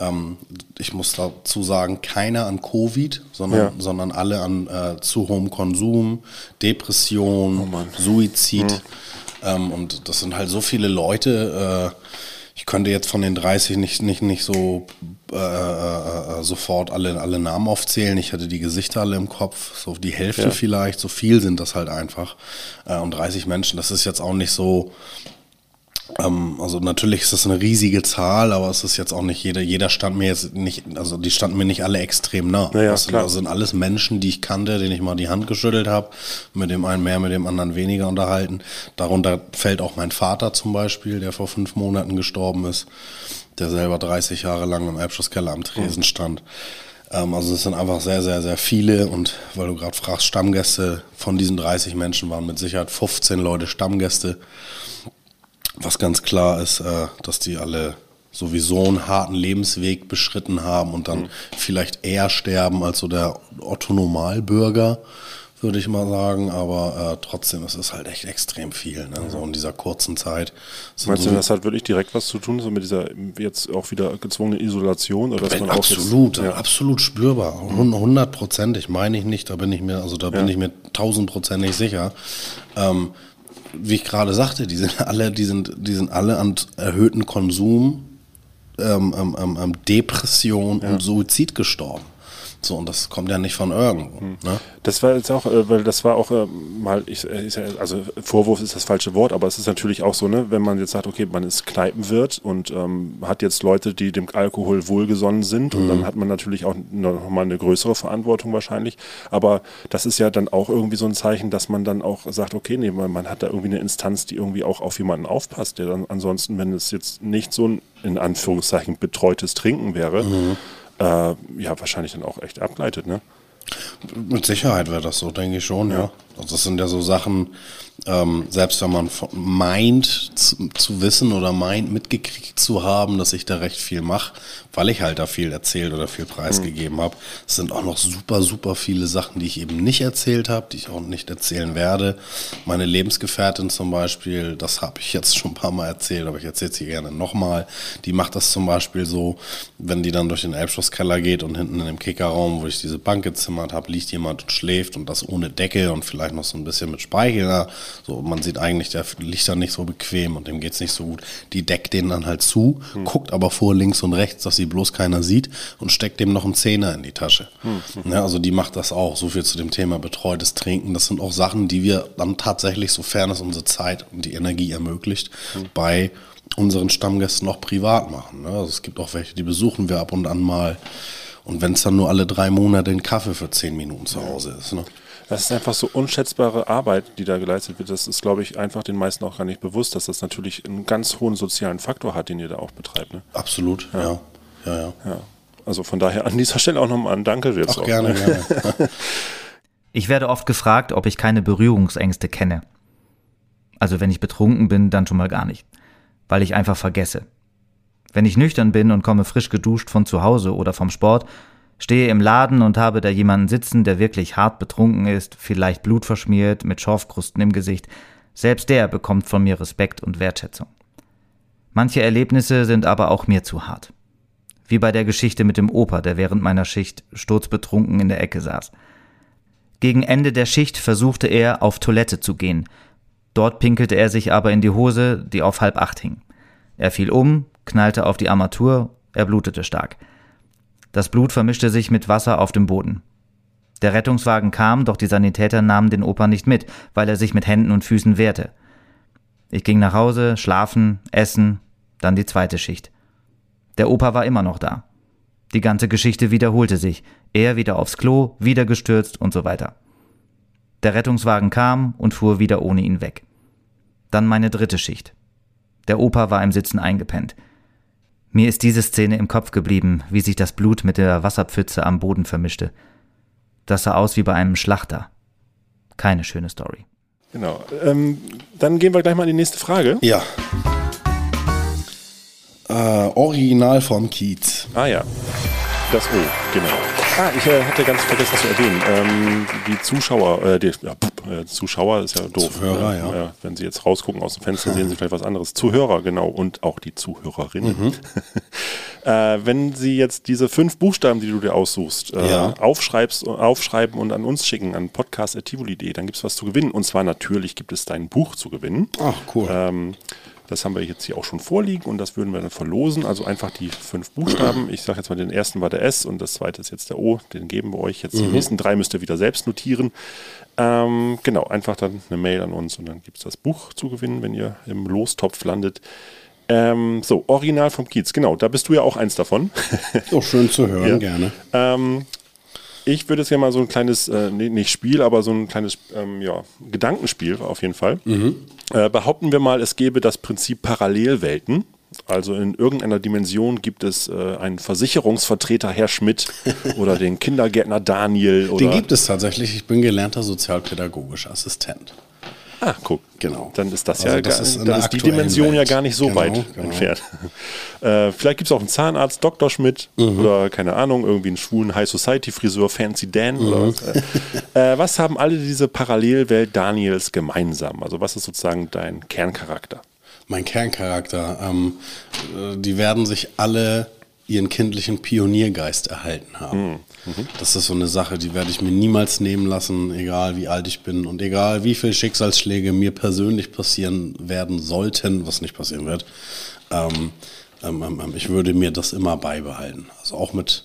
Ähm, ich muss dazu sagen, keiner an Covid, sondern, Ja. sondern alle an äh, zu hohem Konsum, Depression, Suizid. Ähm, und das sind halt so viele Leute. Äh, ich könnte jetzt von den 30 nicht, nicht, nicht so äh, äh, äh, sofort alle, alle Namen aufzählen. Ich hatte die Gesichter alle im Kopf, so die Hälfte Ja. vielleicht, so viel sind das halt einfach. Äh, und 30 Menschen, das ist jetzt auch nicht so, also natürlich ist das eine riesige Zahl, aber es ist jetzt auch nicht jeder, jeder stand mir jetzt nicht, also die standen mir nicht alle extrem nah. Ja, ja, das, sind, das sind alles Menschen, die ich kannte, denen ich mal die Hand geschüttelt habe, mit dem einen mehr, mit dem anderen weniger unterhalten. Darunter fällt auch mein Vater zum Beispiel, der vor fünf Monaten gestorben ist, der selber 30 Jahre lang im Elbschlusskeller am Tresen stand. Ähm, also es sind einfach sehr, sehr, sehr viele und weil du gerade fragst, Stammgäste, von diesen 30 Menschen waren mit Sicherheit 15 Leute Stammgäste. Was ganz klar ist, äh, dass die alle sowieso einen harten Lebensweg beschritten haben und dann vielleicht eher sterben als so der Otto-Normalbürger, würde ich mal sagen. Aber äh, trotzdem, es ist halt echt extrem viel, ne? so in dieser kurzen Zeit. Meinst so du, das hat wirklich direkt was zu tun, so mit dieser jetzt auch wieder gezwungenen Isolation? Oder dass man absolut, jetzt, ja. absolut spürbar. Hun- Hundertprozentig meine ich nicht, da bin ich mir, also da bin Ja. ich mir tausendprozentig sicher. Ähm, wie ich gerade sagte, die sind alle, die sind, die sind alle an erhöhten Konsum, ähm, ähm, ähm, Depression und Suizid gestorben. So, und das kommt ja nicht von irgendwo. Hm. Ne? Das war jetzt auch, äh, weil das war auch äh, mal, ich, äh, also Vorwurf ist das falsche Wort, aber es ist natürlich auch so, ne, wenn man jetzt sagt, okay, man ist Kneipenwirt und ähm, hat jetzt Leute, die dem Alkohol wohlgesonnen sind und dann hat man natürlich auch noch mal eine größere Verantwortung wahrscheinlich. Aber das ist ja dann auch irgendwie so ein Zeichen, dass man dann auch sagt, okay, nee, man, man hat da irgendwie eine Instanz, die irgendwie auch auf jemanden aufpasst, der dann ansonsten, wenn es jetzt nicht so ein in Anführungszeichen betreutes Trinken wäre, äh, ja, wahrscheinlich dann auch echt ableitet, ne? Mit Sicherheit wäre das so, denke ich schon, ja. Also das sind ja so Sachen, ähm, selbst wenn man meint zu, zu wissen oder meint mitgekriegt zu haben, dass ich da recht viel mache, weil ich halt da viel erzählt oder viel preisgegeben habe. Es sind auch noch super, super viele Sachen, die ich eben nicht erzählt habe, die ich auch nicht erzählen werde. Meine Lebensgefährtin zum Beispiel, das habe ich jetzt schon ein paar Mal erzählt, aber ich erzähle es hier gerne nochmal. Die macht das zum Beispiel so, wenn die dann durch den Elbschlosskeller geht und hinten in dem Kickerraum, wo ich diese Bank gezimmert habe, liegt jemand und schläft und das ohne Decke und vielleicht vielleicht noch so ein bisschen mit Speichel da. So, man sieht eigentlich, der liegt da nicht so bequem und dem geht's nicht so gut. Die deckt den dann halt zu, Hm. guckt aber vor links und rechts, dass sie bloß keiner sieht und steckt dem noch einen Zehner in die Tasche. Hm, Ja, also die macht das auch. So viel zu dem Thema betreutes Trinken. Das sind auch Sachen, die wir dann tatsächlich, sofern es unsere Zeit und die Energie ermöglicht, Hm. bei unseren Stammgästen auch privat machen. Ne? Also es gibt auch welche, die besuchen wir ab und an mal. Und wenn es dann nur alle drei Monate ein Kaffee für zehn Minuten zu Hause ist. Ne? Das ist einfach so unschätzbare Arbeit, die da geleistet wird. Das ist, glaube ich, einfach den meisten auch gar nicht bewusst, dass das natürlich einen ganz hohen sozialen Faktor hat, den ihr da auch betreibt. Ne? Absolut, ja. Ja, ja. Ja. Also von daher an dieser Stelle auch nochmal ein Danke jetzt Ach, auch. gerne, gerne. Ich werde oft gefragt, ob ich keine Berührungsängste kenne. Also wenn ich betrunken bin, dann schon mal gar nicht. Weil ich einfach vergesse. Wenn ich nüchtern bin und komme frisch geduscht von zu Hause oder vom Sport, stehe im Laden und habe da jemanden sitzen, der wirklich hart betrunken ist, vielleicht blutverschmiert, mit Schorfkrusten im Gesicht, selbst der bekommt von mir Respekt und Wertschätzung. Manche Erlebnisse sind aber auch mir zu hart. Wie bei der Geschichte mit dem Opa, der während meiner Schicht sturzbetrunken in der Ecke saß. Gegen Ende der Schicht versuchte er, auf Toilette zu gehen. Dort pinkelte er sich aber in die Hose, die auf halb acht hing. Er fiel um, knallte auf die Armatur, er blutete stark. Das Blut vermischte sich mit Wasser auf dem Boden. Der Rettungswagen kam, doch die Sanitäter nahmen den Opa nicht mit, weil er sich mit Händen und Füßen wehrte. Ich ging nach Hause, schlafen, essen, dann die zweite Schicht. Der Opa war immer noch da. Die ganze Geschichte wiederholte sich. Er wieder aufs Klo, wieder gestürzt und so weiter. Der Rettungswagen kam und fuhr wieder ohne ihn weg. Dann meine dritte Schicht. Der Opa war im Sitzen eingepennt. Mir ist diese Szene im Kopf geblieben, wie sich das Blut mit der Wasserpfütze am Boden vermischte. Das sah aus wie bei einem Schlachter. Keine schöne Story. Genau. Ähm, dann gehen wir gleich mal in die nächste Frage. Ja. Äh, Original vom Kiez. Ah ja, das O, genau. Ah, ich äh, hatte ganz vergessen zu erwähnen. Ähm, die Zuschauer, äh, die ja, pff, äh, Zuschauer ist ja doof. Zuhörer, äh, ja. Wenn sie jetzt rausgucken aus dem Fenster, sehen sie vielleicht was anderes. Zuhörer, genau. Und auch die Zuhörerinnen. Mhm. äh, wenn sie jetzt diese fünf Buchstaben, die du dir aussuchst, äh, Ja. aufschreibst, aufschreiben und an uns schicken, an podcast.tivoli.de, dann gibt es was zu gewinnen. Und zwar natürlich gibt es dein Buch zu gewinnen. Ach, cool. Ähm, das haben wir jetzt hier auch schon vorliegen und das würden wir dann verlosen. Also einfach die fünf Buchstaben. Ich sage jetzt mal, den ersten war der S und das zweite ist jetzt der O. Den geben wir euch jetzt. Die nächsten drei müsst ihr wieder selbst notieren. Ähm, genau, einfach dann eine Mail an uns und dann gibt es das Buch zu gewinnen, wenn ihr im Lostopf landet. Ähm, so, Original vom Kiez, genau, da bist du ja auch eins davon. So schön zu hören, Ja. gerne. Ähm, ich würde jetzt ja mal so ein kleines, äh, nicht Spiel, aber so ein kleines ähm, ja, Gedankenspiel auf jeden Fall. Äh, behaupten wir mal, es gäbe das Prinzip Parallelwelten. Also in irgendeiner Dimension gibt es äh, einen Versicherungsvertreter, Herr Schmidt, oder den Kindergärtner Daniel. Oder, Den gibt es tatsächlich. Ich bin gelernter sozialpädagogischer Assistent. Ah, guck. Genau. Dann ist das Also ja das gar, ist dann ist die Dimension ja Welt. gar nicht so Genau, weit genau. entfernt. äh, vielleicht gibt es auch einen Zahnarzt, Dr. Schmidt Mhm. oder keine Ahnung, irgendwie einen schwulen High Society Friseur, Fancy Dan oder Mhm. was. Äh, äh, was haben alle diese Parallelwelt Daniels gemeinsam? Also was ist sozusagen dein Kerncharakter? Mein Kerncharakter, ähm, äh, die werden sich alle ihren kindlichen Pioniergeist erhalten haben. Das ist so eine Sache, die werde ich mir niemals nehmen lassen, egal wie alt ich bin und egal wie viele Schicksalsschläge mir persönlich passieren werden sollten, was nicht passieren wird. Ähm, ähm, ähm, ich würde mir das immer beibehalten. Also auch mit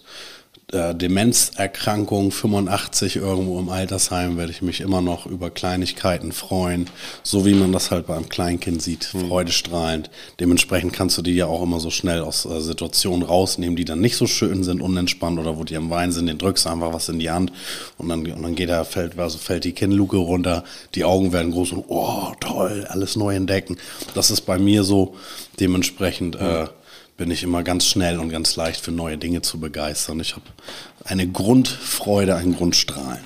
äh, Demenzerkrankung 85 irgendwo im Altersheim werde ich mich immer noch über Kleinigkeiten freuen, so wie man das halt beim Kleinkind sieht, freudestrahlend. Dementsprechend kannst du die ja auch immer so schnell aus äh, Situationen rausnehmen, die dann nicht so schön sind, unentspannt oder wo die am Weinen sind, den drückst du einfach was in die Hand und dann, und dann geht er, fällt, also fällt die Kinnluke runter, die Augen werden groß und oh, toll, alles neu entdecken. Das ist bei mir so, dementsprechend äh, bin ich immer ganz schnell und ganz leicht für neue Dinge zu begeistern. Ich habe eine Grundfreude, ein Grundstrahlen.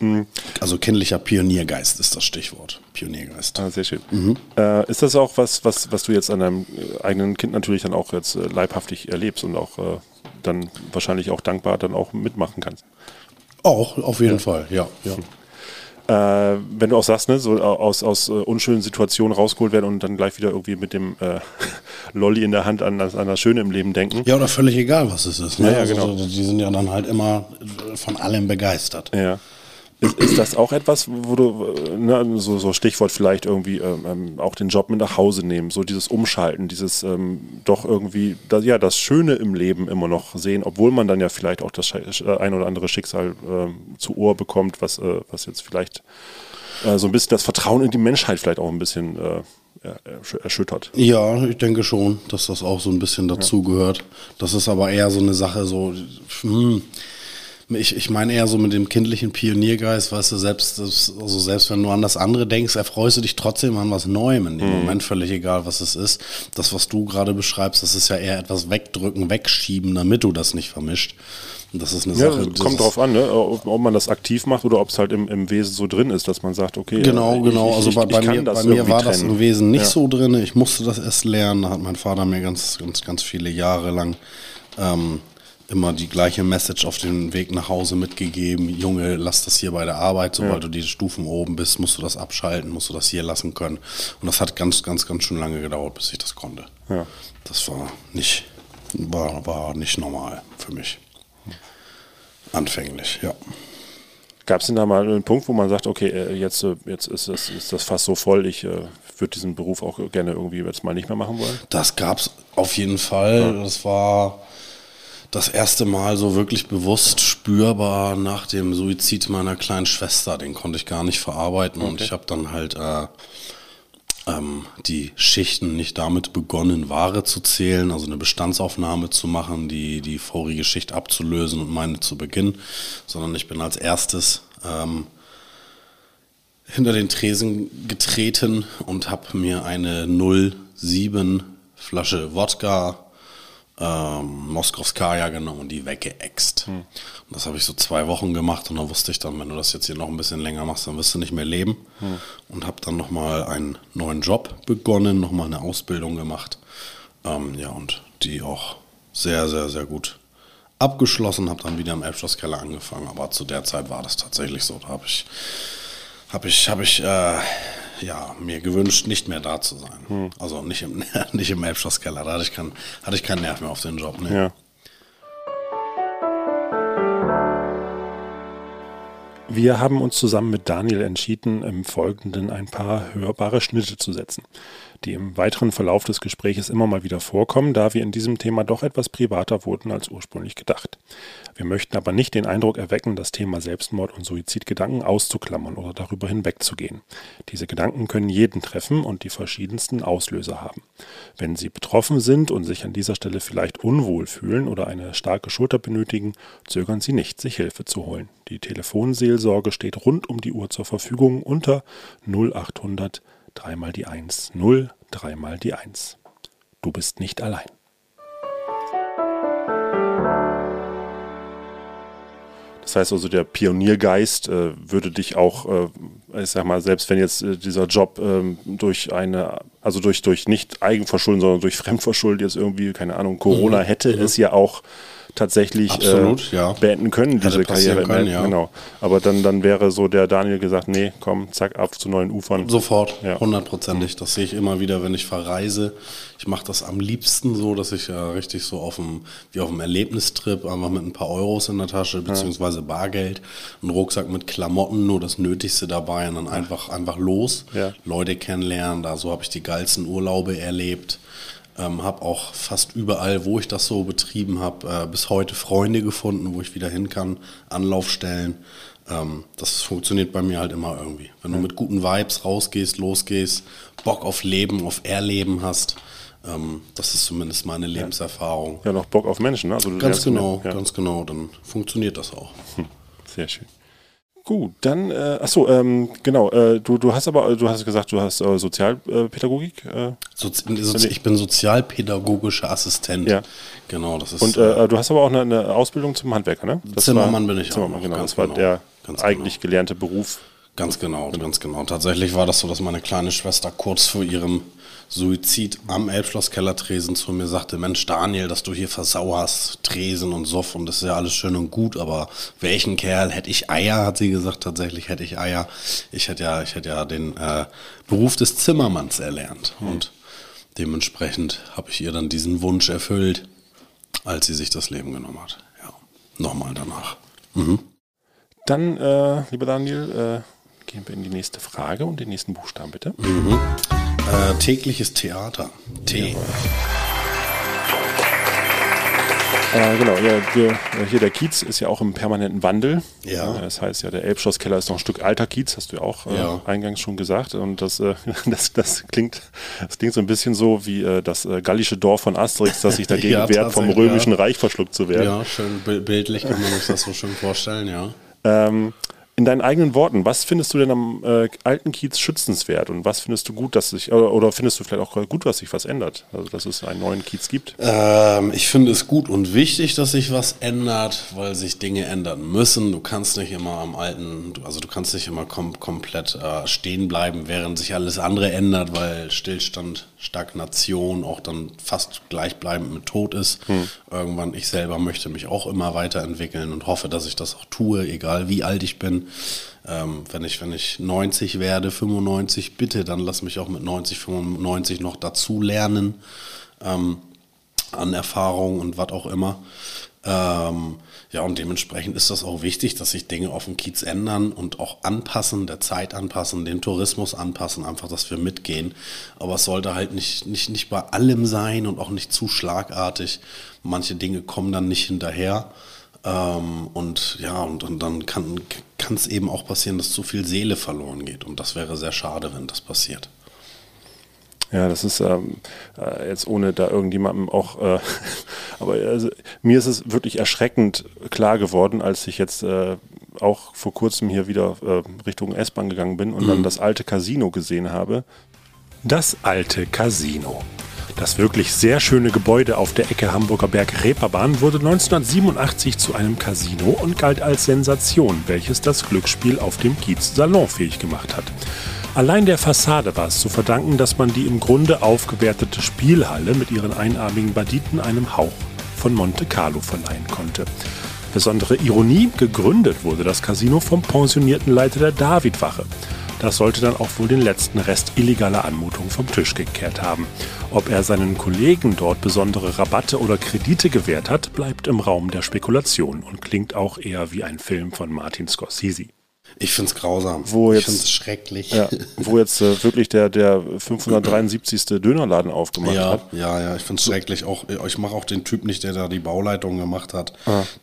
also kindlicher Pioniergeist ist das Stichwort. Pioniergeist. Ah, sehr schön. Mhm. Äh, ist das auch was, was, was du jetzt an deinem äh, eigenen Kind natürlich dann auch jetzt äh, leibhaftig erlebst und auch äh, dann wahrscheinlich auch dankbar dann auch mitmachen kannst? Auch, auf jeden Fall, ja. ja. Äh, wenn du auch sagst, ne, so aus, aus äh, unschönen Situationen rausgeholt werden und dann gleich wieder irgendwie mit dem äh, Lolli in der Hand an, das- an das Schöne im Leben denken. Ja, oder völlig egal, was es ist. Ne? Ja, ja, Also, genau. die sind ja dann halt immer von allem begeistert. Ja. Ist, ist das auch etwas, wo du, äh, ne, so, so Stichwort vielleicht irgendwie ähm, ähm, auch den Job mit nach Hause nehmen, so dieses Umschalten, dieses ähm, doch irgendwie, das, ja, das Schöne im Leben immer noch sehen, obwohl man dann ja vielleicht auch das äh, ein oder andere Schicksal ähm, zu Ohr bekommt, was, äh, was jetzt vielleicht äh, so ein bisschen das Vertrauen in die Menschheit vielleicht auch ein bisschen äh, ja, ersch- erschüttert. Ja, ich denke schon, dass das auch so ein bisschen dazugehört. Das ist aber eher so eine Sache, so, hm, ich, ich meine eher so mit dem kindlichen Pioniergeist, weißt du, selbst, das, also selbst wenn du an das andere denkst, erfreust du dich trotzdem an was Neuem in dem Moment, völlig egal, was es ist. Das, was du gerade beschreibst, das ist ja eher etwas wegdrücken, wegschieben, damit du das nicht vermischt. Das ist eine Ja, Sache. kommt das drauf an, ne? ob, ob man das aktiv macht oder ob es halt im, im Wesen so drin ist, dass man sagt, okay. Genau, äh, ich- genau. ich- Also ich- bei, bei mir, das bei mir war das trennen. im Wesen nicht Ja. so drin. Ich musste das erst lernen. Da hat mein Vater mir ganz, ganz, ganz viele Jahre lang ähm, immer die gleiche Message auf den Weg nach Hause mitgegeben. Junge, lass das hier bei der Arbeit. Sobald du die Stufen oben bist, musst du das abschalten, musst du das hier lassen können. Und das hat ganz, ganz, ganz schön lange gedauert, bis ich das konnte. Ja. Das war nicht, war, war nicht normal für mich. Anfänglich, ja. Gab es denn da mal einen Punkt, wo man sagt, okay, äh, jetzt, äh, jetzt ist, das, ist das fast so voll, ich äh, würde diesen Beruf auch gerne irgendwie jetzt mal nicht mehr machen wollen? Das gab's auf jeden Fall. Das war das erste Mal so wirklich bewusst spürbar nach dem Suizid meiner kleinen Schwester. Den konnte ich gar nicht verarbeiten und ich habe dann halt äh, ähm, die Schichten nicht damit begonnen, Ware zu zählen, also eine Bestandsaufnahme zu machen, die die vorige Schicht abzulösen und meine zu beginnen, sondern ich bin als erstes ähm, hinter den Tresen getreten und habe mir eine 07 Flasche Wodka ähm, Moskowskaja genommen und die weggeext. Und das habe ich so zwei Wochen gemacht und dann wusste ich dann, wenn du das jetzt hier noch ein bisschen länger machst, dann wirst du nicht mehr leben. Und habe dann nochmal einen neuen Job begonnen, nochmal eine Ausbildung gemacht. Ähm, ja, und die auch sehr, sehr, sehr gut abgeschlossen, habe dann wieder im Elbschlosskeller angefangen. Aber zu der Zeit war das tatsächlich so. Da habe ich habe ich, hab ich äh, ja, mir gewünscht, nicht mehr da zu sein. Also nicht im, nicht im Elbschlosskeller. Da hatte ich, kein, hatte ich keinen Nerv mehr auf den Job. Ne? Ja. Wir haben uns zusammen mit Daniel entschieden, im Folgenden ein paar hörbare Schnitte zu setzen, die im weiteren Verlauf des Gespräches immer mal wieder vorkommen, da wir in diesem Thema doch etwas privater wurden als ursprünglich gedacht. Wir möchten aber nicht den Eindruck erwecken, das Thema Selbstmord und Suizidgedanken auszuklammern oder darüber hinwegzugehen. Diese Gedanken können jeden treffen und die verschiedensten Auslöser haben. Wenn Sie betroffen sind und sich an dieser Stelle vielleicht unwohl fühlen oder eine starke Schulter benötigen, zögern Sie nicht, sich Hilfe zu holen. Die Telefonseelsorge steht rund um die Uhr zur Verfügung unter 0800 3 mal die 1 0 3 mal die 1. Du bist nicht allein. Das heißt also, der Pioniergeist äh, würde dich auch, äh, ich sag mal, selbst wenn jetzt äh, dieser Job ähm, durch eine, also durch, durch nicht Eigenverschulden, sondern durch Fremdverschulden jetzt irgendwie, keine Ahnung, Corona hätte es ja auch tatsächlich Absolut, äh, ja. beenden können, diese Karriere. können, Ne? ja. Genau. Aber dann, dann wäre so der Daniel gesagt, nee, komm, zack, ab zu neuen Ufern. Sofort, Ja. hundertprozentig. Das sehe ich immer wieder, wenn ich verreise. Ich mache das am liebsten so, dass ich ja richtig so auf dem, wie auf dem Erlebnistrip, einfach mit ein paar Euros in der Tasche, beziehungsweise Bargeld, einen Rucksack mit Klamotten, nur das Nötigste dabei und dann einfach, einfach los. Ja. Leute kennenlernen, da so habe ich die geilsten Urlaube erlebt. Ähm, habe auch fast überall, wo ich das so betrieben habe, äh, bis heute Freunde gefunden, wo ich wieder hin kann, Anlaufstellen. Ähm, das funktioniert bei mir halt immer irgendwie. Wenn du mit guten Vibes rausgehst, losgehst, Bock auf Leben, auf Erleben hast, ähm, das ist zumindest meine Lebenserfahrung. Ja, noch Bock auf Menschen, ne? Also du Ganz genau, Ja. ganz genau, dann funktioniert das auch. Sehr schön. Gut, dann, äh, achso, ähm, genau, äh, du, du hast aber, du hast gesagt, du hast äh, Sozialpädagogik äh, Sozi Sozi ich bin sozialpädagogischer Assistent. Ja. Genau, das ist und äh, du hast aber auch eine, eine Ausbildung zum Handwerker, ne? Zimmermann bin ich auch Zimmermann, noch, genau. ganz Das war genau. der Ganz eigentlich genau. gelernte Beruf. Ganz genau, ganz genau. Tatsächlich war das so, dass meine kleine Schwester kurz vor ihrem Suizid am Elbschlosskellertresen zu mir sagte, Mensch Daniel, dass du hier versauerst, Tresen und Soff und das ist ja alles schön und gut, aber welchen Kerl hätte ich Eier, hat sie gesagt, tatsächlich hätte ich Eier. Ich hätte ja, ich hätte ja den äh, Beruf des Zimmermanns erlernt und dementsprechend habe ich ihr dann diesen Wunsch erfüllt, als sie sich das Leben genommen hat. Ja, nochmal danach. Mhm. Dann, äh, lieber Daniel, äh, gehen wir in die nächste Frage und den nächsten Buchstaben bitte. Äh, tägliches Theater. T. Äh, genau, ja, wir, hier der Kiez ist ja auch im permanenten Wandel. Ja. Äh, Das heißt ja, der Elbschlosskeller ist noch ein Stück alter Kiez, hast du ja auch äh, Ja. eingangs schon gesagt. Und das, äh, das, das, klingt, das klingt so ein bisschen so wie äh, das äh, gallische Dorf von Asterix, das sich dagegen Ja, wehrt, vom römischen. Reich verschluckt zu werden. Ja, schön bild- bildlich kann man sich das so schön vorstellen, ja. Ähm, in deinen eigenen Worten, was findest du denn am äh, alten Kiez schützenswert und was findest du gut, dass sich, oder, oder findest du vielleicht auch gut, dass sich was ändert? Also, dass es einen neuen Kiez gibt? Ähm, ich finde es gut und wichtig, dass sich was ändert, weil sich Dinge ändern müssen. Du kannst nicht immer am alten, also du kannst nicht immer kom komplett äh, stehen bleiben, während sich alles andere ändert, weil Stillstand, Stagnation auch dann fast gleichbleibend mit Tod ist. Irgendwann, ich selber möchte mich auch immer weiterentwickeln und hoffe, dass ich das auch tue, egal wie alt ich bin. Ähm, wenn, ich, wenn ich 90 werde, 95, bitte, dann lass mich auch mit 90, 95 noch dazu lernen. Ähm, an Erfahrung und was auch immer. Ähm, ja, und dementsprechend ist das auch wichtig, dass sich Dinge auf dem Kiez ändern und auch anpassen, der Zeit anpassen, den Tourismus anpassen, einfach, dass wir mitgehen. Aber es sollte halt nicht, nicht, nicht bei allem sein und auch nicht zu schlagartig. Manche Dinge kommen dann nicht hinterher. Ähm, und ja, und, und dann kann es eben auch passieren, dass zu viel Seele verloren geht. Und das wäre sehr schade, wenn das passiert. Ja, das ist ähm, äh, jetzt ohne da irgendjemandem auch, äh, aber also, mir ist es wirklich erschreckend klar geworden, als ich jetzt äh, auch vor kurzem hier wieder äh, Richtung S-Bahn gegangen bin und dann das alte Casino gesehen habe. Das alte Casino. Das wirklich sehr schöne Gebäude auf der Ecke Hamburger Berg-Reeperbahn wurde 1987 zu einem Casino und galt als Sensation, welches das Glücksspiel auf dem Kiez salonfähig gemacht hat. Allein der Fassade war es zu verdanken, dass man die im Grunde aufgewertete Spielhalle mit ihren einarmigen Banditen einem Hauch von Monte Carlo verleihen konnte. Besondere Ironie, gegründet wurde das Casino vom pensionierten Leiter der Davidwache. Das sollte dann auch wohl den letzten Rest illegaler Anmutung vom Tisch gekehrt haben. Ob er seinen Kollegen dort besondere Rabatte oder Kredite gewährt hat, bleibt im Raum der Spekulation und klingt auch eher wie ein Film von Martin Scorsese. Ich finde es grausam. Wo ich jetzt- finde es schrecklich. Ja, wo jetzt äh, wirklich der, der 573. Dönerladen aufgemacht Ja, hat. ja, ja, ich finde es schrecklich. Auch, ich mache auch den Typ nicht, der da die Bauleitung gemacht hat.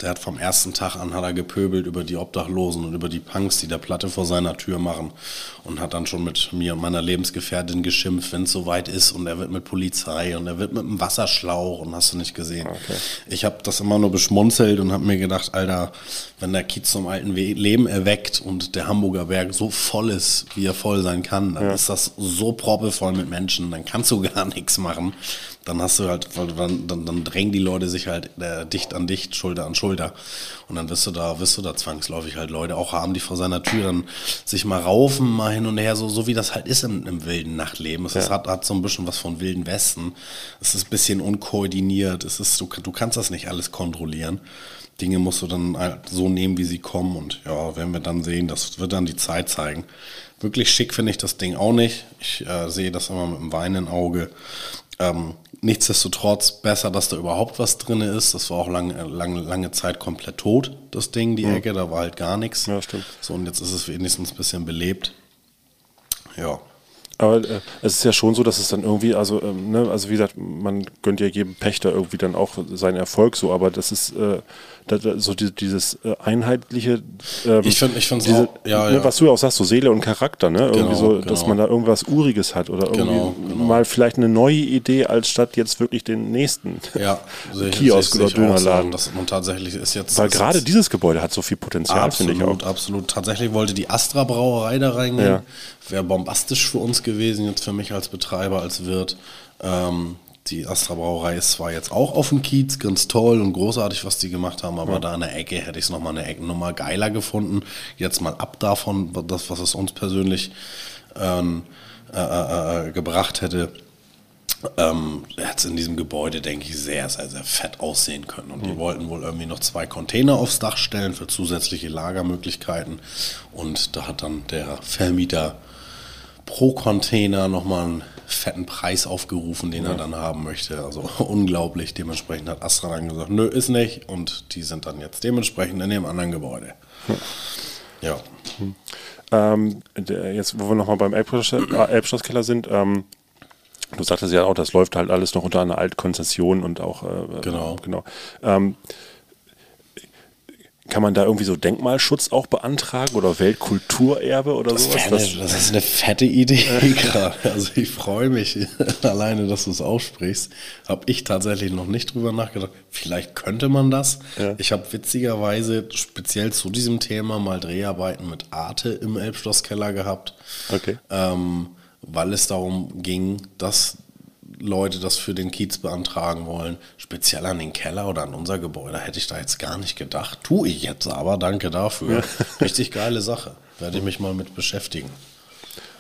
Der hat vom ersten Tag an hat er gepöbelt über die Obdachlosen und über die Punks, die da Platte vor seiner Tür machen. Und hat dann schon mit mir und meiner Lebensgefährtin geschimpft, wenn es soweit ist. Und er wird mit Polizei und er wird mit einem Wasserschlauch und hast du nicht gesehen. Ich habe das immer nur beschmunzelt und habe mir gedacht, Alter, wenn der Kiez zum alten Leben erweckt und der Hamburger Berg so voll ist, wie er voll sein kann, dann ist das so proppevoll mit Menschen, dann kannst du gar nichts machen. Dann hast du halt, dann, dann, dann drängen die Leute sich halt äh, dicht an dicht, Schulter an Schulter. Und dann wirst du da, wirst du da zwangsläufig halt Leute auch haben, die vor seiner Tür dann sich mal raufen, mal hin und her, so, so wie das halt ist im, im wilden Nachtleben. Es ist, hat, hat so ein bisschen was von wilden Westen. Es ist ein bisschen unkoordiniert. Es ist, du, du kannst das nicht alles kontrollieren. Dinge musst du dann halt so nehmen, wie sie kommen. Und ja, werden wir dann sehen, das wird dann die Zeit zeigen. Wirklich schick finde ich das Ding auch nicht. Ich äh, sehe das immer mit einem weinenden Auge. Ähm, nichtsdestotrotz besser, dass da überhaupt was drin ist. Das war auch lange, lange, lange Zeit komplett tot, das Ding, die Ecke. Da war halt gar nichts. Ja, stimmt. So, und jetzt ist es wenigstens ein bisschen belebt. Ja. Aber äh, es ist ja schon so, dass es dann irgendwie, also, ähm, ne, also wie gesagt, man gönnt ja jedem Pächter irgendwie dann auch seinen Erfolg so, aber das ist äh, da, da, so die, dieses äh, einheitliche, ähm, Ich find- ich diese, auch- ja, ne, ja. was du ja auch sagst, so Seele und Charakter, ne? Irgendwie Genau, so, dass genau. man da irgendwas Uriges hat oder irgendwie Genau, genau. mal vielleicht eine neue Idee, als statt jetzt wirklich den nächsten Ja, sehe ich- Kiosk sehe oder. Dönerladen. Das, und tatsächlich ist jetzt. Weil gerade dieses Gebäude hat so viel Potenzial, finde ich auch. Absolut, absolut. Tatsächlich wollte die Astra Brauerei da reingehen. Wäre bombastisch für uns gewesen, jetzt für mich als Betreiber, als Wirt. Ähm, die Astra Brauerei ist zwar jetzt auch auf dem Kiez, ganz toll und großartig, was die gemacht haben, aber da in der Ecke hätte ich es nochmal eine Eckennummer geiler gefunden. Jetzt mal ab davon, das, was es uns persönlich ähm, äh, äh, äh, gebracht hätte. Ähm, jetzt in diesem Gebäude, denke ich, sehr, sehr, sehr fett aussehen können. Und die wollten wohl irgendwie noch zwei Container aufs Dach stellen für zusätzliche Lagermöglichkeiten. Und da hat dann der Vermieter pro Container nochmal einen fetten Preis aufgerufen, den er dann haben möchte. Also unglaublich. Dementsprechend hat Astra dann gesagt, nö, ist nicht. Und die sind dann jetzt dementsprechend in dem anderen Gebäude. Ja. Ähm, der, jetzt, wo wir nochmal beim äh, Elbschlosskeller sind, ähm, du sagtest ja auch, das läuft halt alles noch unter einer Altkonzession und auch. Äh, Genau. genau. Ähm, kann man da irgendwie so Denkmalschutz auch beantragen oder Weltkulturerbe oder Das, sowas? eine, das ist eine fette Idee gerade. Also ich freue mich alleine, dass du es aussprichst. Habe ich tatsächlich noch nicht drüber nachgedacht. Vielleicht könnte man das. Ja. Ich habe witzigerweise speziell zu diesem Thema mal Dreharbeiten mit Arte im Elbschlosskeller gehabt. Okay. Ähm, weil es darum ging, dass Leute das für den Kiez beantragen wollen, speziell an den Keller oder an unser Gebäude, hätte ich da jetzt gar nicht gedacht. Tue ich jetzt aber, danke dafür. Richtig geile Sache. Werde ich mich mal mit beschäftigen.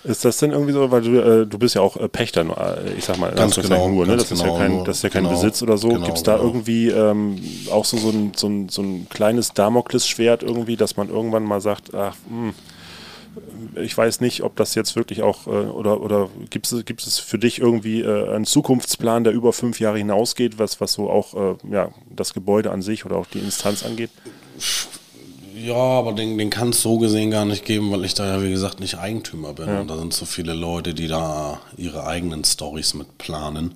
Ist das denn irgendwie so, weil du, äh, du bist ja auch äh, Pächter, äh, ich sag mal, Ganz genau, nur, ne? das, ist genau, ja kein, nur- das ist ja kein genau, Besitz oder so. genau, Gibt es da genau. irgendwie ähm, auch so, so, ein, so, ein, so ein kleines Damoklesschwert irgendwie, dass man irgendwann mal sagt, ach, hm, ich weiß nicht, ob das jetzt wirklich auch, äh, oder, oder gibt es, gibt es für dich irgendwie äh, einen Zukunftsplan, der über fünf Jahre hinausgeht, was, was so auch äh, ja, das Gebäude an sich oder auch die Instanz angeht? Ja, aber den, den kann es so gesehen gar nicht geben, weil ich da ja, wie gesagt, nicht Eigentümer bin. Und da sind so viele Leute, die da ihre eigenen Stories mit planen.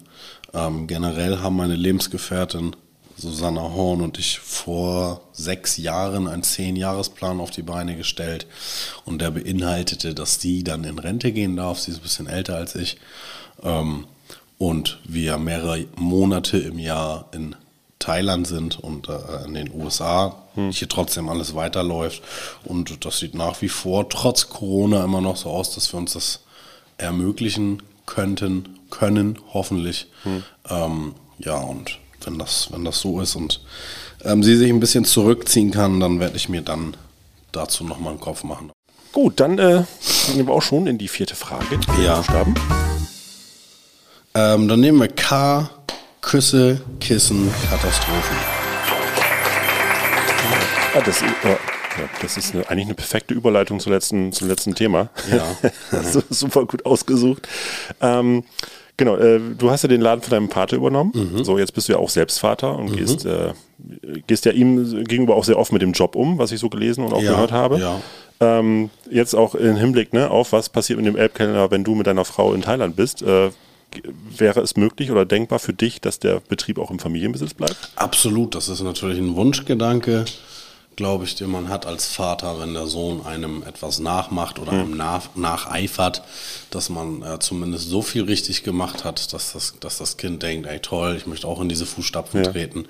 Ähm, generell haben meine Lebensgefährtin Susanna Horn und ich vor sechs Jahren einen Zehn-Jahresplan auf die Beine gestellt. Und der beinhaltete, dass sie dann in Rente gehen darf. Sie ist ein bisschen älter als ich. Ähm, und wir mehrere Monate im Jahr in Thailand sind und äh, in den USA hier trotzdem alles weiterläuft. Und das sieht nach wie vor trotz Corona immer noch so aus, dass wir uns das ermöglichen könnten, können, hoffentlich. Ähm, ja, und wenn das, wenn das so ist und ähm, sie sich ein bisschen zurückziehen kann, dann werde ich mir dann dazu nochmal einen Kopf machen. Gut, dann äh, gehen wir auch schon in die vierte Frage. Die Ja. Buchstaben. Ähm, dann nehmen wir K, Küsse, Kissen, Katastrophen. Ah, das, ist- ja, das ist eine, eigentlich eine perfekte Überleitung zum letzten, zum letzten Thema. Ja. Super gut ausgesucht. Ähm, genau, äh, du hast ja den Laden von deinem Vater übernommen. Mhm. So, jetzt bist du ja auch selbst Vater und gehst, äh, gehst ja ihm gegenüber auch sehr offen mit dem Job um, was ich so gelesen und auch Ja, gehört habe. ja. Ähm, jetzt auch im Hinblick ne, auf, was passiert mit dem Elbkeller, wenn du mit deiner Frau in Thailand bist. Äh, wäre es möglich oder denkbar für dich, dass der Betrieb auch im Familienbesitz bleibt? Absolut, das ist natürlich ein Wunschgedanke, glaube ich, den man hat als Vater, wenn der Sohn einem etwas nachmacht oder einem nach, nacheifert, dass man äh, zumindest so viel richtig gemacht hat, dass das, dass das Kind denkt, ey toll, ich möchte auch in diese Fußstapfen Ja. treten.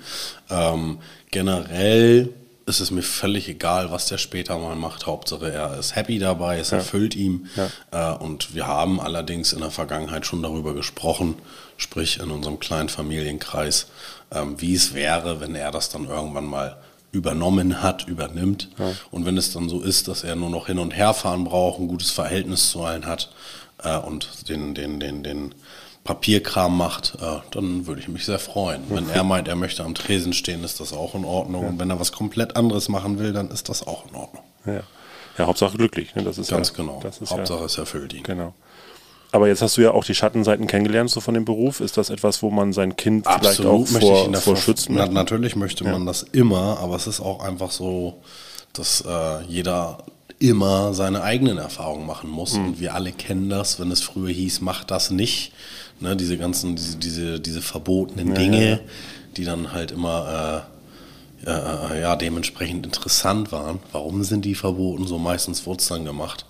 Ähm, generell ist es mir völlig egal, was der später mal macht. Hauptsache, er ist happy dabei, es erfüllt ihm. Äh, und wir haben allerdings in der Vergangenheit schon darüber gesprochen, sprich in unserem kleinen Familienkreis, ähm, wie es wäre, wenn er das dann irgendwann mal übernommen hat, übernimmt. Und wenn es dann so ist, dass er nur noch hin und her fahren braucht, ein gutes Verhältnis zu allen hat äh, und den, den, den, den Papierkram macht, äh, dann würde ich mich sehr freuen. Wenn er meint, er möchte am Tresen stehen, ist das auch in Ordnung. Und wenn er was komplett anderes machen will, dann ist das auch in Ordnung. Ja, ja Hauptsache glücklich. Ne? Das ist Ganz ja, genau. Das ist Hauptsache ja, es erfüllt ihn. Genau. Aber jetzt hast du ja auch die Schattenseiten kennengelernt, so von dem Beruf. Ist das etwas, wo man sein Kind vielleicht auch möchte vor, ihn vor davor schützen Na, möchte? natürlich möchte man das immer, aber es ist auch einfach so, dass äh, jeder immer seine eigenen Erfahrungen machen muss. Mhm. Und wir alle kennen das, wenn es früher hieß, mach das nicht. Ne, diese ganzen, diese, diese, diese verbotenen Dinge, die dann halt immer äh, äh, ja, dementsprechend interessant waren. Warum sind die verboten? So meistens wurde es dann gemacht.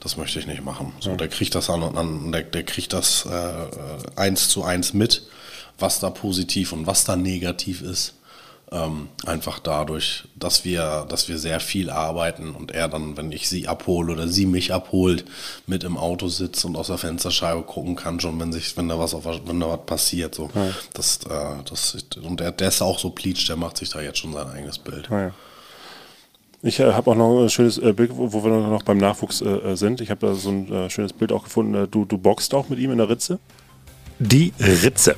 Das möchte ich nicht machen. So, der kriegt das an und an, der, der kriegt das äh, eins zu eins mit, was da positiv und was da negativ ist. Ähm, einfach dadurch, dass wir, dass wir sehr viel arbeiten und er dann, wenn ich sie abhole oder sie mich abholt, mit im Auto sitzt und aus der Fensterscheibe gucken kann, schon wenn sich, wenn da was auf, wenn da was passiert. So. Das, äh, das, und der, der ist auch so pleatsch, der macht sich da jetzt schon sein eigenes Bild. Ja. Ich äh, habe auch noch ein schönes äh, Bild, wo, wo wir noch beim Nachwuchs äh, äh, sind. Ich habe da so ein äh, schönes Bild auch gefunden. Du, du boxt auch mit ihm in der Ritze? Die Ritze.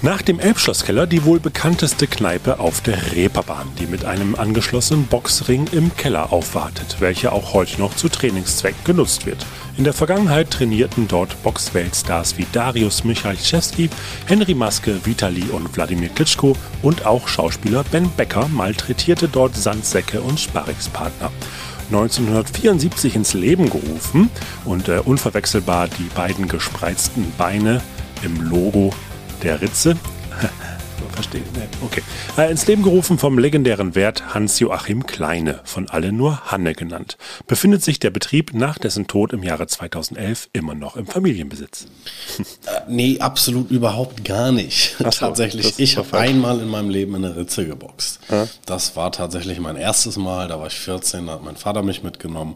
Nach dem Elbschlosskeller die wohl bekannteste Kneipe auf der Reeperbahn, die mit einem angeschlossenen Boxring im Keller aufwartet, welcher auch heute noch zu Trainingszwecken genutzt wird. In der Vergangenheit trainierten dort Boxweltstars wie Darius Michalczewski, Henry Maske, Vitali und Wladimir Klitschko und auch Schauspieler Ben Becker malträtierte dort Sandsäcke und Sparringspartner. 1974 ins Leben gerufen und äh, unverwechselbar die beiden gespreizten Beine im Logo der Ritze. Verstehe. Okay. Äh, ins Leben gerufen vom legendären Wert Hans-Joachim Kleine, von allen nur Hanne genannt, befindet sich der Betrieb nach dessen Tod im Jahre 2011 immer noch im Familienbesitz. Äh, nee, absolut überhaupt gar nicht. So, tatsächlich, ich habe einmal in meinem Leben in eine Ritze geboxt. Das war tatsächlich mein erstes Mal, da war ich 14, da hat mein Vater mich mitgenommen.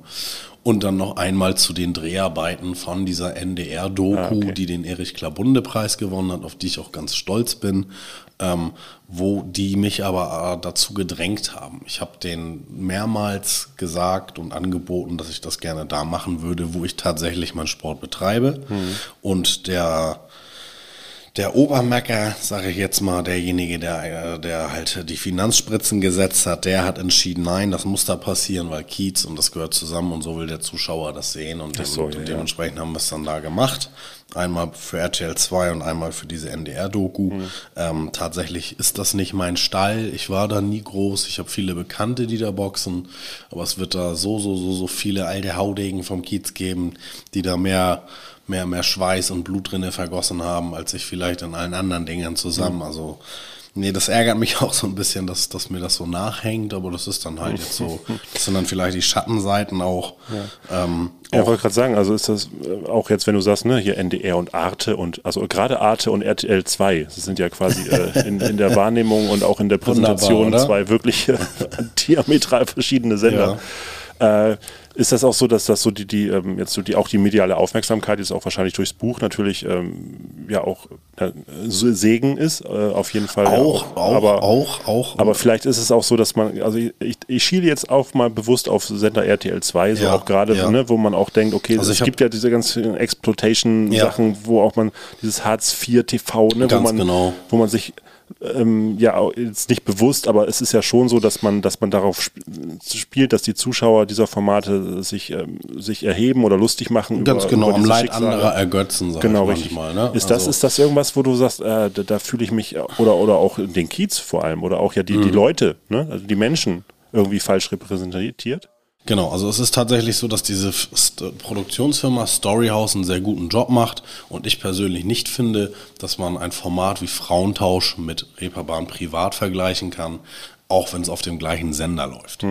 Und dann noch einmal zu den Dreharbeiten von dieser NDR-Doku, Ah, okay. die den Erich Klabunde-Preis gewonnen hat, auf die ich auch ganz stolz bin, ähm, wo die mich aber äh, dazu gedrängt haben. Ich habe denen mehrmals gesagt und angeboten, dass ich das gerne da machen würde, wo ich tatsächlich meinen Sport betreibe. Und der der Obermecker, sage ich jetzt mal, derjenige, der, äh, der halt die Finanzspritzen gesetzt hat, der hat entschieden, nein, das muss da passieren, weil Kiez und das gehört zusammen und so will der Zuschauer das sehen und, dem, so, ja, und ja. dementsprechend haben wir es dann da gemacht. Einmal für RTL 2 und einmal für diese NDR-Doku. Mhm. Ähm, tatsächlich ist das nicht mein Stall. Ich war da nie groß. Ich habe viele Bekannte, die da boxen. Aber es wird da so, so, so, so viele alte Haudegen vom Kiez geben, die da mehr, mehr, mehr Schweiß und Blut drinne vergossen haben, als ich vielleicht in allen anderen Dingen zusammen. Mhm. Also, nee, das ärgert mich auch so ein bisschen, dass, dass mir das so nachhängt. Aber das ist dann halt jetzt so. Das sind dann vielleicht die Schattenseiten auch. Ähm, Ja, ich wollte gerade sagen, also ist das äh, auch jetzt, wenn du sagst, ne, hier NDR und Arte und also gerade Arte und RTL 2, das sind ja quasi äh, in, in der Wahrnehmung und auch in der Präsentation zwei wirklich äh, diametral verschiedene Sender. Äh, ist das auch so, dass das so die, die ähm, jetzt so die auch die mediale Aufmerksamkeit jetzt auch wahrscheinlich durchs Buch natürlich ähm, ja auch äh, Segen ist, äh, auf jeden Fall. ja Auch, auch, aber, auch, auch. aber vielleicht ist es auch so, dass man, also ich, ich, schiele jetzt auch mal bewusst auf Sender RTL 2, so Ja, auch gerade, ja. ne, wo man auch denkt, okay, Also es gibt ja diese ganzen Exploitation-Sachen, wo auch man dieses Hartz IV TV, ne, wo man, genau. wo man sich ähm, ja auch jetzt nicht bewusst, aber es ist ja schon so, dass man, dass man darauf sp spielt, dass die Zuschauer dieser Formate sich, ähm, sich erheben oder lustig machen. Ganz über, genau, über am Leid Schicksale. anderer ergötzen, sag Genau, ich manchmal. Ne? Ist, das, Also- ist das irgendwas, wo du sagst, äh, da, da fühle ich mich, oder, oder auch den Kiez vor allem, oder auch ja die, die Mhm. Leute, ne? also die Menschen irgendwie falsch repräsentiert? Genau, also es ist tatsächlich so, dass diese St Produktionsfirma Storyhouse einen sehr guten Job macht und ich persönlich nicht finde, dass man ein Format wie Frauentausch mit Reeperbahn privat vergleichen kann, auch wenn es auf dem gleichen Sender läuft.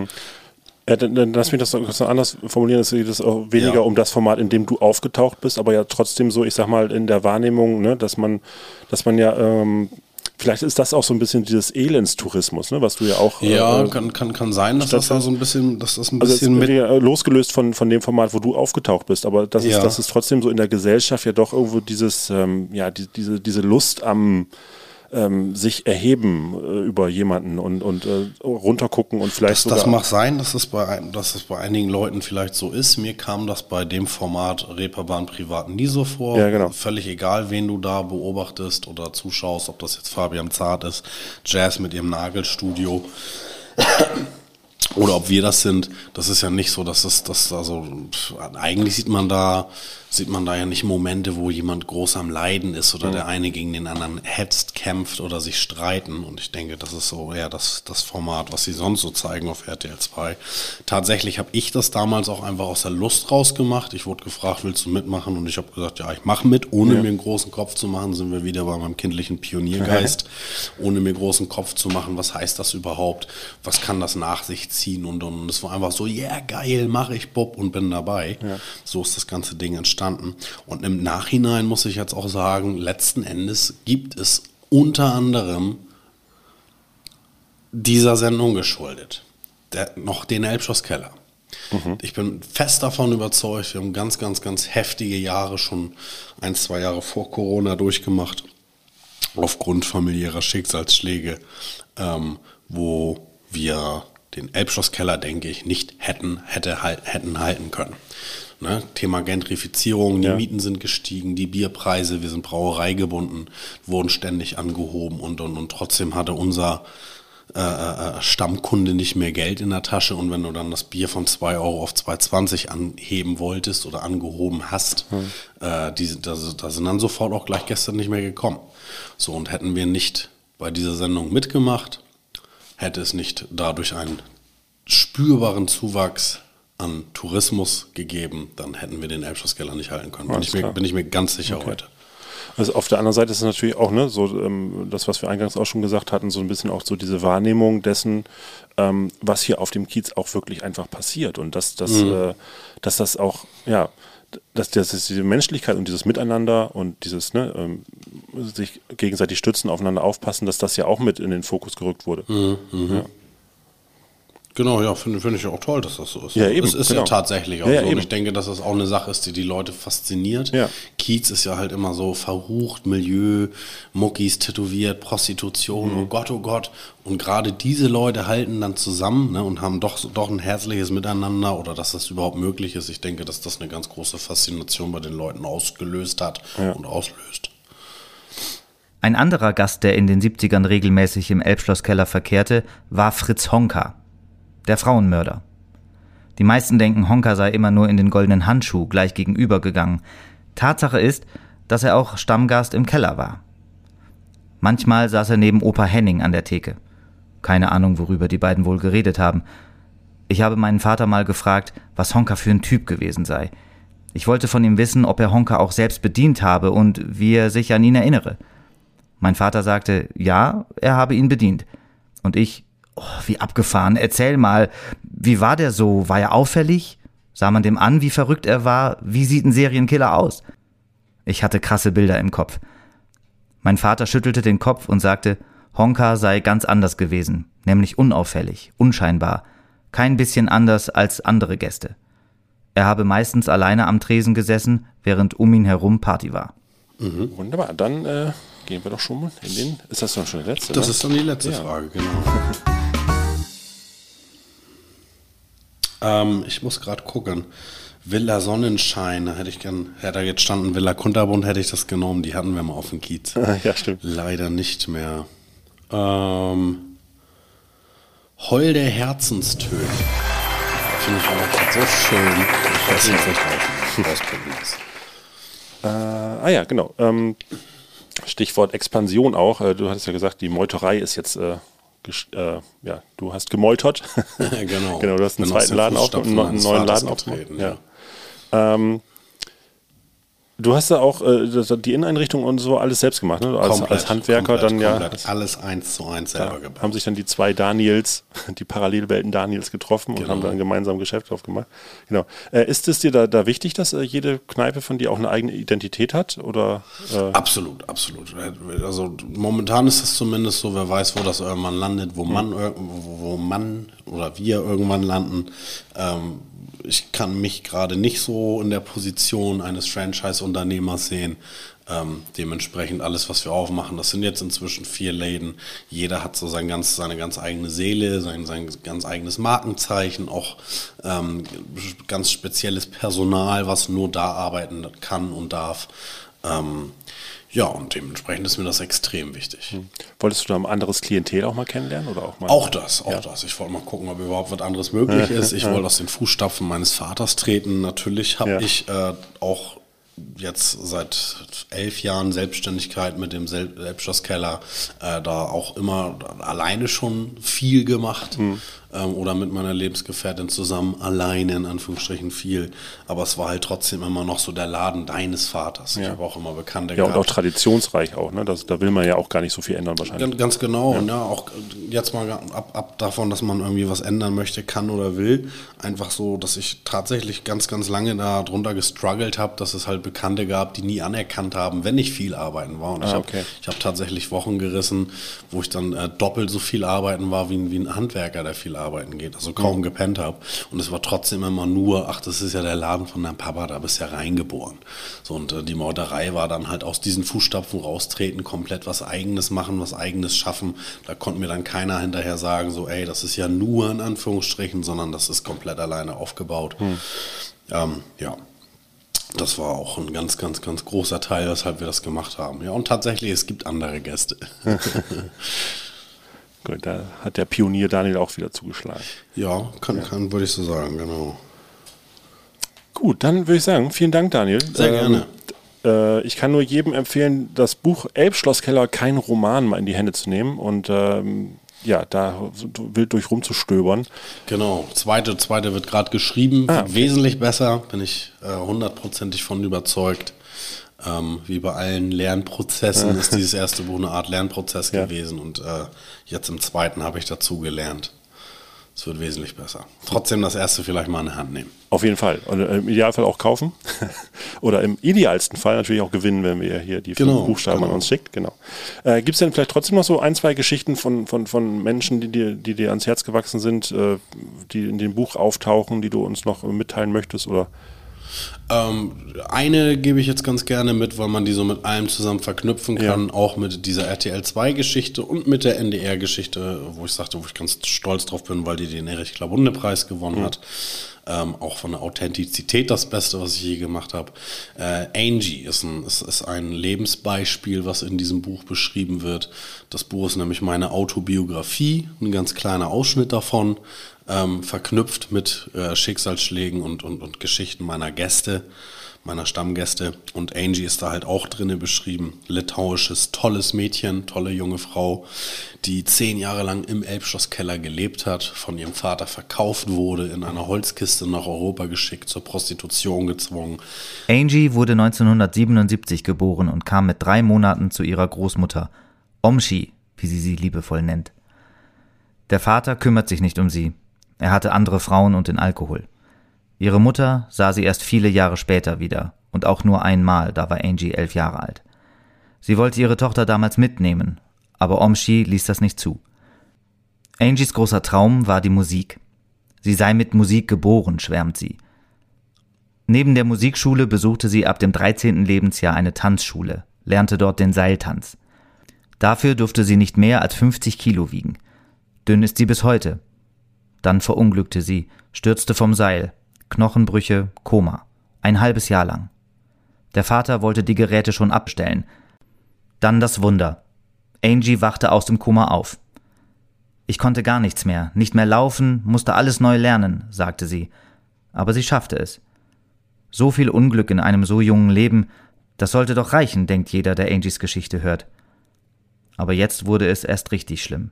Ja, dann, dann lass mich das noch anders formulieren, dass das auch weniger Ja. um das Format, in dem du aufgetaucht bist, aber ja trotzdem so, ich sag mal, in der Wahrnehmung, ne, dass man, dass man ja, ähm, vielleicht ist das auch so ein bisschen dieses Elendstourismus, ne, was du ja auch. Ja, äh, kann, kann, kann sein, dass das da so ein bisschen, dass das ein Also bisschen mit losgelöst von, von dem Format, wo du aufgetaucht bist, aber das, Ja. ist, das ist trotzdem so in der Gesellschaft ja doch irgendwo dieses, ähm, ja, die, diese, diese Lust am ähm, sich erheben äh, über jemanden und, und äh, runtergucken und vielleicht Das, sogar. das mag sein, dass es, bei, ein- dass es bei einigen Leuten vielleicht so ist. Mir kam das bei dem Format Reeperbahn Privat nie so vor. Ja, genau. Völlig egal, wen du da beobachtest oder zuschaust, ob das jetzt Fabian Zart ist, Jazz mit ihrem Nagelstudio. Oder ob wir das sind, das ist ja nicht so, dass das, das also pff, eigentlich sieht man da, sieht man da ja nicht Momente, wo jemand groß am Leiden ist oder der eine gegen den anderen hetzt, kämpft oder sich streiten. Und ich denke, das ist so eher das, das Format, was sie sonst so zeigen auf RTL 2. Tatsächlich habe ich das damals auch einfach aus der Lust rausgemacht. Ich wurde gefragt, willst du mitmachen? Und ich habe gesagt, ja, ich mache mit, ohne mir einen großen Kopf zu machen, sind wir wieder bei meinem kindlichen Pioniergeist, ohne mir großen Kopf zu machen, was heißt das überhaupt? Was kann das nach sich ziehen? Und, es war einfach so, ja, yeah, geil, mache ich Bob und bin dabei. So ist das ganze Ding entstanden. Und im Nachhinein muss ich jetzt auch sagen, letzten Endes gibt es unter anderem dieser Sendung geschuldet. Der, noch den Elbschlosskeller. Ich bin fest davon überzeugt, wir haben ganz, ganz, ganz heftige Jahre schon ein, zwei Jahre vor Corona durchgemacht, aufgrund familiärer Schicksalsschläge, ähm, wo wir den Elbschlosskeller, denke ich, nicht hätten, hätte, halt, hätten halten können. Ne? Thema Gentrifizierung, die Ja. Mieten sind gestiegen, die Bierpreise, wir sind brauereigebunden, wurden ständig angehoben und, und, und trotzdem hatte unser äh, äh, Stammkunde nicht mehr Geld in der Tasche und wenn du dann das Bier von 2 Euro auf 2,20 anheben wolltest oder angehoben hast, äh, die, da, da sind dann sofort auch gleich gestern nicht mehr gekommen. So, und hätten wir nicht bei dieser Sendung mitgemacht, hätte es nicht dadurch einen spürbaren Zuwachs an Tourismus gegeben, dann hätten wir den Elbschlosskeller nicht halten können. Bin ich, mir, bin ich mir ganz sicher heute. Also auf der anderen Seite ist es natürlich auch, ne, so ähm, das, was wir eingangs auch schon gesagt hatten, so ein bisschen auch so diese Wahrnehmung dessen, ähm, was hier auf dem Kiez auch wirklich einfach passiert. Und dass, dass, äh, dass das auch, ja, dass, dass diese Menschlichkeit und dieses Miteinander und dieses, ne, ähm, sich gegenseitig stützen, aufeinander aufpassen, dass das ja auch mit in den Fokus gerückt wurde. Ja. Genau, ja, finde find ich auch toll, dass das so ist. Ja, eben, Es ist genau. ja tatsächlich auch Ja, ja, so. Und eben. ich denke, dass das auch eine Sache ist, die die Leute fasziniert. Ja. Kiez ist ja halt immer so verrucht, Milieu, Muckis tätowiert, Prostitution, Mhm. oh Gott, oh Gott. Und gerade diese Leute halten dann zusammen ne, und haben doch, doch ein herzliches Miteinander oder dass das überhaupt möglich ist. Ich denke, dass das eine ganz große Faszination bei den Leuten ausgelöst hat und auslöst. Ein anderer Gast, der in den 70ern regelmäßig im Elbschlosskeller verkehrte, war Fritz Honka, der Frauenmörder. Die meisten denken, Honka sei immer nur in den goldenen Handschuh gleich gegenüber gegangen. Tatsache ist, dass er auch Stammgast im Keller war. Manchmal saß er neben Opa Henning an der Theke. Keine Ahnung, worüber die beiden wohl geredet haben. Ich habe meinen Vater mal gefragt, was Honka für ein Typ gewesen sei. Ich wollte von ihm wissen, ob er Honka auch selbst bedient habe und wie er sich an ihn erinnere. Mein Vater sagte, ja, er habe ihn bedient. Und ich, oh, wie abgefahren, erzähl mal, wie war der so? War er auffällig? Sah man dem an, wie verrückt er war? Wie sieht ein Serienkiller aus? Ich hatte krasse Bilder im Kopf. Mein Vater schüttelte den Kopf und sagte, Honka sei ganz anders gewesen, nämlich unauffällig, unscheinbar, kein bisschen anders als andere Gäste. Er habe meistens alleine am Tresen gesessen, während um ihn herum Party war. Wunderbar, dann äh, gehen wir doch schon mal in den. Ist das dann schon der letzte? Das ne? ist dann die letzte Ja. Frage, genau. ähm, ich muss gerade gucken. Villa Sonnenschein, da hätte ich gern, hätte da jetzt standen Villa Kunterbund, hätte ich das genommen. Die hatten wir mal auf dem Kiez. ja, stimmt. Leider nicht mehr. Ähm, Heul der Herzenstöne. Finde ich auch so schön. Ich weiß nicht, rausprobieren ist. Äh, ah ja, genau. Ähm, Stichwort Expansion auch. Äh, du hattest ja gesagt, die Meuterei ist jetzt, äh, äh, ja, du hast gemeutert. genau. genau, du hast einen aus zweiten den Laden auf, Fußstapfen einen, neuen Laden aufgemacht. Ja. Ähm, du hast da auch äh, das, die Inneneinrichtung und so alles selbst gemacht, ne? Als, als Handwerker komplett, dann ja. komplett alles eins zu eins selber gebaut. haben sich dann die zwei Daniels, die Parallelwelten Daniels getroffen und Genau. haben dann gemeinsam Geschäft aufgemacht. Genau. Äh, ist es dir da, da wichtig, dass äh, jede Kneipe von dir auch eine eigene Identität hat? Oder äh, Absolut, absolut. Also momentan ist es zumindest so, wer weiß, wo das irgendwann landet, wo man, ir- wo, wo man oder wir irgendwann landen. Ähm, ich kann mich gerade nicht so in der Position eines Franchise-Unternehmers sehen. Ähm, dementsprechend alles, was wir aufmachen, das sind jetzt inzwischen vier Läden. Jeder hat so sein ganz, seine ganz eigene Seele, sein, sein ganz eigenes Markenzeichen, auch ähm, ganz spezielles Personal, was nur da arbeiten kann und darf. Ähm, ja, und dementsprechend ist mir das extrem wichtig. wolltest du da ein anderes Klientel auch mal kennenlernen? Oder auch mal? Auch das, auch das. Ich wollte mal gucken, ob überhaupt was anderes möglich ist. Ich wollte aus den Fußstapfen meines Vaters treten. Natürlich habe Ja. ich äh, auch jetzt seit elf Jahren Selbstständigkeit mit dem Sel- Selbstschlosskeller äh, da auch immer alleine schon viel gemacht Hm. Ähm, oder mit meiner Lebensgefährtin zusammen alleine in Anführungsstrichen viel. Aber es war halt trotzdem immer noch so der Laden deines Vaters. Ich habe auch immer Bekannte Ja, und auch gehabt. traditionsreich auch. Ne? Das, da will man ja auch gar nicht so viel ändern wahrscheinlich. Ganz, ganz genau. Und ja, auch jetzt mal ab, ab davon, dass man irgendwie was ändern möchte, kann oder will. Einfach so, dass ich tatsächlich ganz, ganz lange da drunter gestruggelt habe, dass es halt Bekannte gab, die nie anerkannt haben, wenn ich viel arbeiten war. Und ich Ah, habe okay. ich hab tatsächlich Wochen gerissen, wo ich dann äh, doppelt so viel arbeiten war wie, ein- wie ein Handwerker, der viel arbeiten geht. Also kaum Mhm. gepennt habe. Und es war trotzdem immer nur, ach, das ist ja der Laden von deinem Papa, da bist du ja reingeboren. So, und äh, die Mauterei war dann halt aus diesen Fußstapfen raustreten, komplett was Eigenes machen, was Eigenes schaffen. Da konnte mir dann keiner hinterher sagen, so, ey, das ist ja nur in Anführungsstrichen, sondern das ist komplett alleine aufgebaut. Ähm, ja. Das war auch ein ganz, ganz, ganz großer Teil, weshalb wir das gemacht haben. Ja, und tatsächlich, es gibt andere Gäste. Gut, da hat der Pionier Daniel auch wieder zugeschlagen. ja, kann, kann, würde ich so sagen, genau. Gut, dann würde ich sagen, vielen Dank, Daniel. Sehr gerne. Äh, ich kann nur jedem empfehlen, das Buch Elbschlosskeller, kein Roman, mal in die Hände zu nehmen und ähm, ja, da wild durch rumzustöbern. Genau, zweite, zweite wird gerade geschrieben, Ah, okay. wesentlich besser, bin ich äh, hundertprozentig von überzeugt. Ähm, wie bei allen Lernprozessen ist dieses erste Buch eine Art Lernprozess Ja. gewesen und äh, jetzt im zweiten habe ich dazu gelernt. Es wird wesentlich besser. Trotzdem das erste vielleicht mal in die Hand nehmen. Auf jeden Fall. Und äh, im Idealfall auch kaufen. Oder im idealsten Fall natürlich auch gewinnen, wenn wir hier die Genau, Buchstaben an genau. uns schickt. Genau. Äh, Gibt es denn vielleicht trotzdem noch so ein, zwei Geschichten von, von, von Menschen, die dir, die dir ans Herz gewachsen sind, äh, die in dem Buch auftauchen, die du uns noch mitteilen möchtest? Oder Ähm, eine gebe ich jetzt ganz gerne mit, weil man die so mit allem zusammen verknüpfen Ja. kann, auch mit dieser RTL 2 Geschichte und mit der NDR Geschichte, wo ich sagte, wo ich ganz stolz drauf bin, weil die den Erich Klabunde Preis gewonnen hat. Ähm, auch von der Authentizität das Beste, was ich je gemacht habe. Äh, Angie ist ein, ist, ist ein Lebensbeispiel, was in diesem Buch beschrieben wird. Das Buch ist nämlich meine Autobiografie, ein ganz kleiner Ausschnitt davon, ähm, verknüpft mit äh, Schicksalsschlägen und, und, und Geschichten meiner Gäste, meiner Stammgäste. Und Angie ist da halt auch drinne beschrieben. Litauisches, tolles Mädchen, tolle junge Frau, die zehn Jahre lang im Elbschlosskeller gelebt hat, von ihrem Vater verkauft wurde, in einer Holzkiste nach Europa geschickt, zur Prostitution gezwungen. Angie wurde 1977 geboren und kam mit drei Monaten zu ihrer Großmutter, Omshi, wie sie sie liebevoll nennt. Der Vater kümmert sich nicht um sie. Er hatte andere Frauen und den Alkohol. Ihre Mutter sah sie erst viele Jahre später wieder und auch nur einmal, da war Angie elf Jahre alt. Sie wollte ihre Tochter damals mitnehmen, aber Omshi ließ das nicht zu. Angies großer Traum war die Musik. Sie sei mit Musik geboren, schwärmt sie. Neben der Musikschule besuchte sie ab dem 13. Lebensjahr eine Tanzschule, lernte dort den Seiltanz. Dafür durfte sie nicht mehr als 50 Kilo wiegen. Dünn ist sie bis heute. Dann verunglückte sie, stürzte vom Seil, Knochenbrüche, Koma. Ein halbes Jahr lang. Der Vater wollte die Geräte schon abstellen. Dann das Wunder. Angie wachte aus dem Koma auf. Ich konnte gar nichts mehr, nicht mehr laufen, musste alles neu lernen, sagte sie. Aber sie schaffte es. So viel Unglück in einem so jungen Leben, das sollte doch reichen, denkt jeder, der Angies Geschichte hört. Aber jetzt wurde es erst richtig schlimm.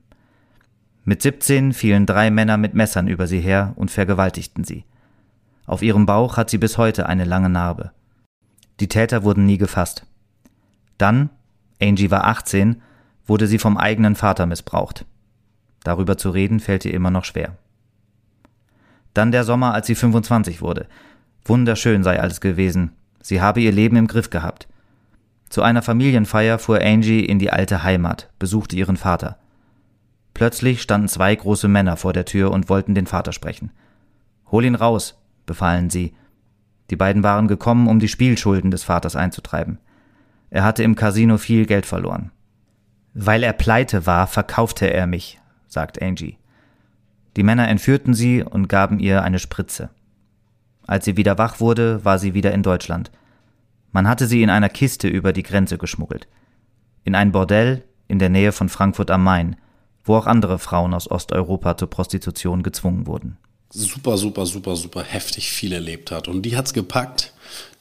Mit 17 fielen drei Männer mit Messern über sie her und vergewaltigten sie. Auf ihrem Bauch hat sie bis heute eine lange Narbe. Die Täter wurden nie gefasst. Dann, Angie war 18, wurde sie vom eigenen Vater missbraucht. Darüber zu reden fällt ihr immer noch schwer. Dann der Sommer, als sie 25 wurde. Wunderschön sei alles gewesen. Sie habe ihr Leben im Griff gehabt. Zu einer Familienfeier fuhr Angie in die alte Heimat, besuchte ihren Vater. Plötzlich standen zwei große Männer vor der Tür und wollten den Vater sprechen. Hol ihn raus, befahlen sie. Die beiden waren gekommen, um die Spielschulden des Vaters einzutreiben. Er hatte im Casino viel Geld verloren. Weil er pleite war, verkaufte er mich, sagt Angie. Die Männer entführten sie und gaben ihr eine Spritze. Als sie wieder wach wurde, war sie wieder in Deutschland. Man hatte sie in einer Kiste über die Grenze geschmuggelt. In ein Bordell in der Nähe von Frankfurt am Main, wo auch andere Frauen aus Osteuropa zur Prostitution gezwungen wurden. super, super, super, super heftig viel erlebt hat. Und die hat's gepackt.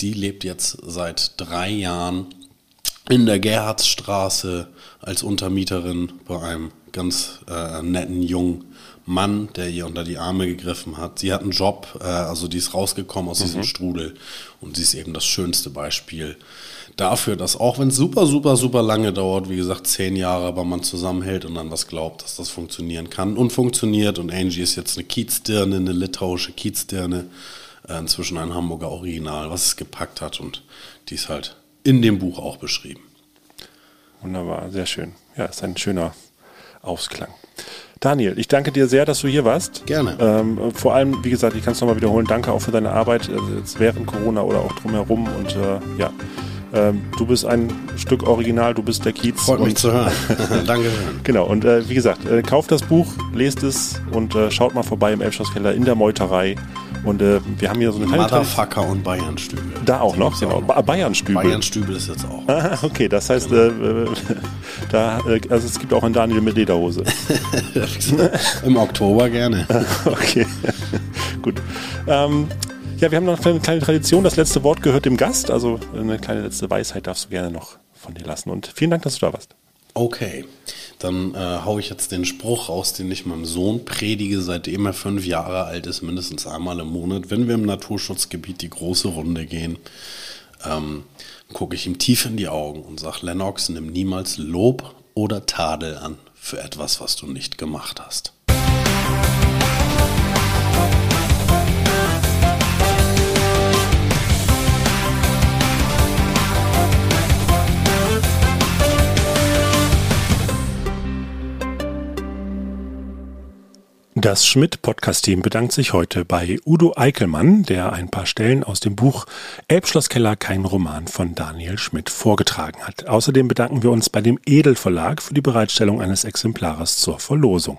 Die lebt jetzt seit drei Jahren in der Gerhardsstraße als Untermieterin bei einem ganz äh, netten jungen Mann, der ihr unter die Arme gegriffen hat. Sie hat einen Job, äh, also die ist rausgekommen aus diesem Strudel und sie ist eben das schönste Beispiel dafür, dass auch wenn es super, super, super lange dauert, wie gesagt zehn Jahre, aber man zusammenhält und an was glaubt, dass das funktionieren kann und funktioniert. Und Angie ist jetzt eine Kiezdirne, eine litauische Kiezdirne, äh, inzwischen ein Hamburger Original, was es gepackt hat und die ist halt in dem Buch auch beschrieben. Wunderbar, sehr schön. Ja, ist ein schöner Ausklang. Daniel, ich danke dir sehr, dass du hier warst. Gerne. Ähm, vor allem, wie gesagt, ich kann es nochmal wiederholen, danke auch für deine Arbeit äh, jetzt während Corona oder auch drumherum. Und äh, ja, ähm, du bist ein Stück Original, du bist der Kiez. Freut mich zu hören. Danke. Genau, und äh, wie gesagt, äh, kauft das Buch, lest es und äh, schaut mal vorbei im Elbschlosskeller in der Meuterei. Und äh, wir haben hier so eine kleine Motherfucker und Bayernstübel. Da auch noch, genau. auch Bayernstübel. Bayernstübel ist jetzt auch. Ah, okay, das heißt, äh, äh, da, also es gibt auch einen Daniel mit Lederhose. Im Oktober gerne. Okay, gut. Ähm, ja, wir haben noch eine kleine Tradition. Das letzte Wort gehört dem Gast. Also eine kleine letzte Weisheit darfst du gerne noch von dir lassen. Und vielen Dank, dass du da warst. Okay, dann äh, hau ich jetzt den Spruch raus, den ich meinem Sohn predige, seitdem er fünf Jahre alt ist, mindestens einmal im Monat, wenn wir im Naturschutzgebiet die große Runde gehen. Ähm, gucke ich ihm tief in die Augen und sage, Lennox, nimm niemals Lob oder Tadel an für etwas, was du nicht gemacht hast. Das Schmidt-Podcast-Team bedankt sich heute bei Udo Eickelmann, der ein paar Stellen aus dem Buch Elbschlosskeller, kein Roman von Daniel Schmidt vorgetragen hat. Außerdem bedanken wir uns bei dem Edel Verlag für die Bereitstellung eines Exemplares zur Verlosung.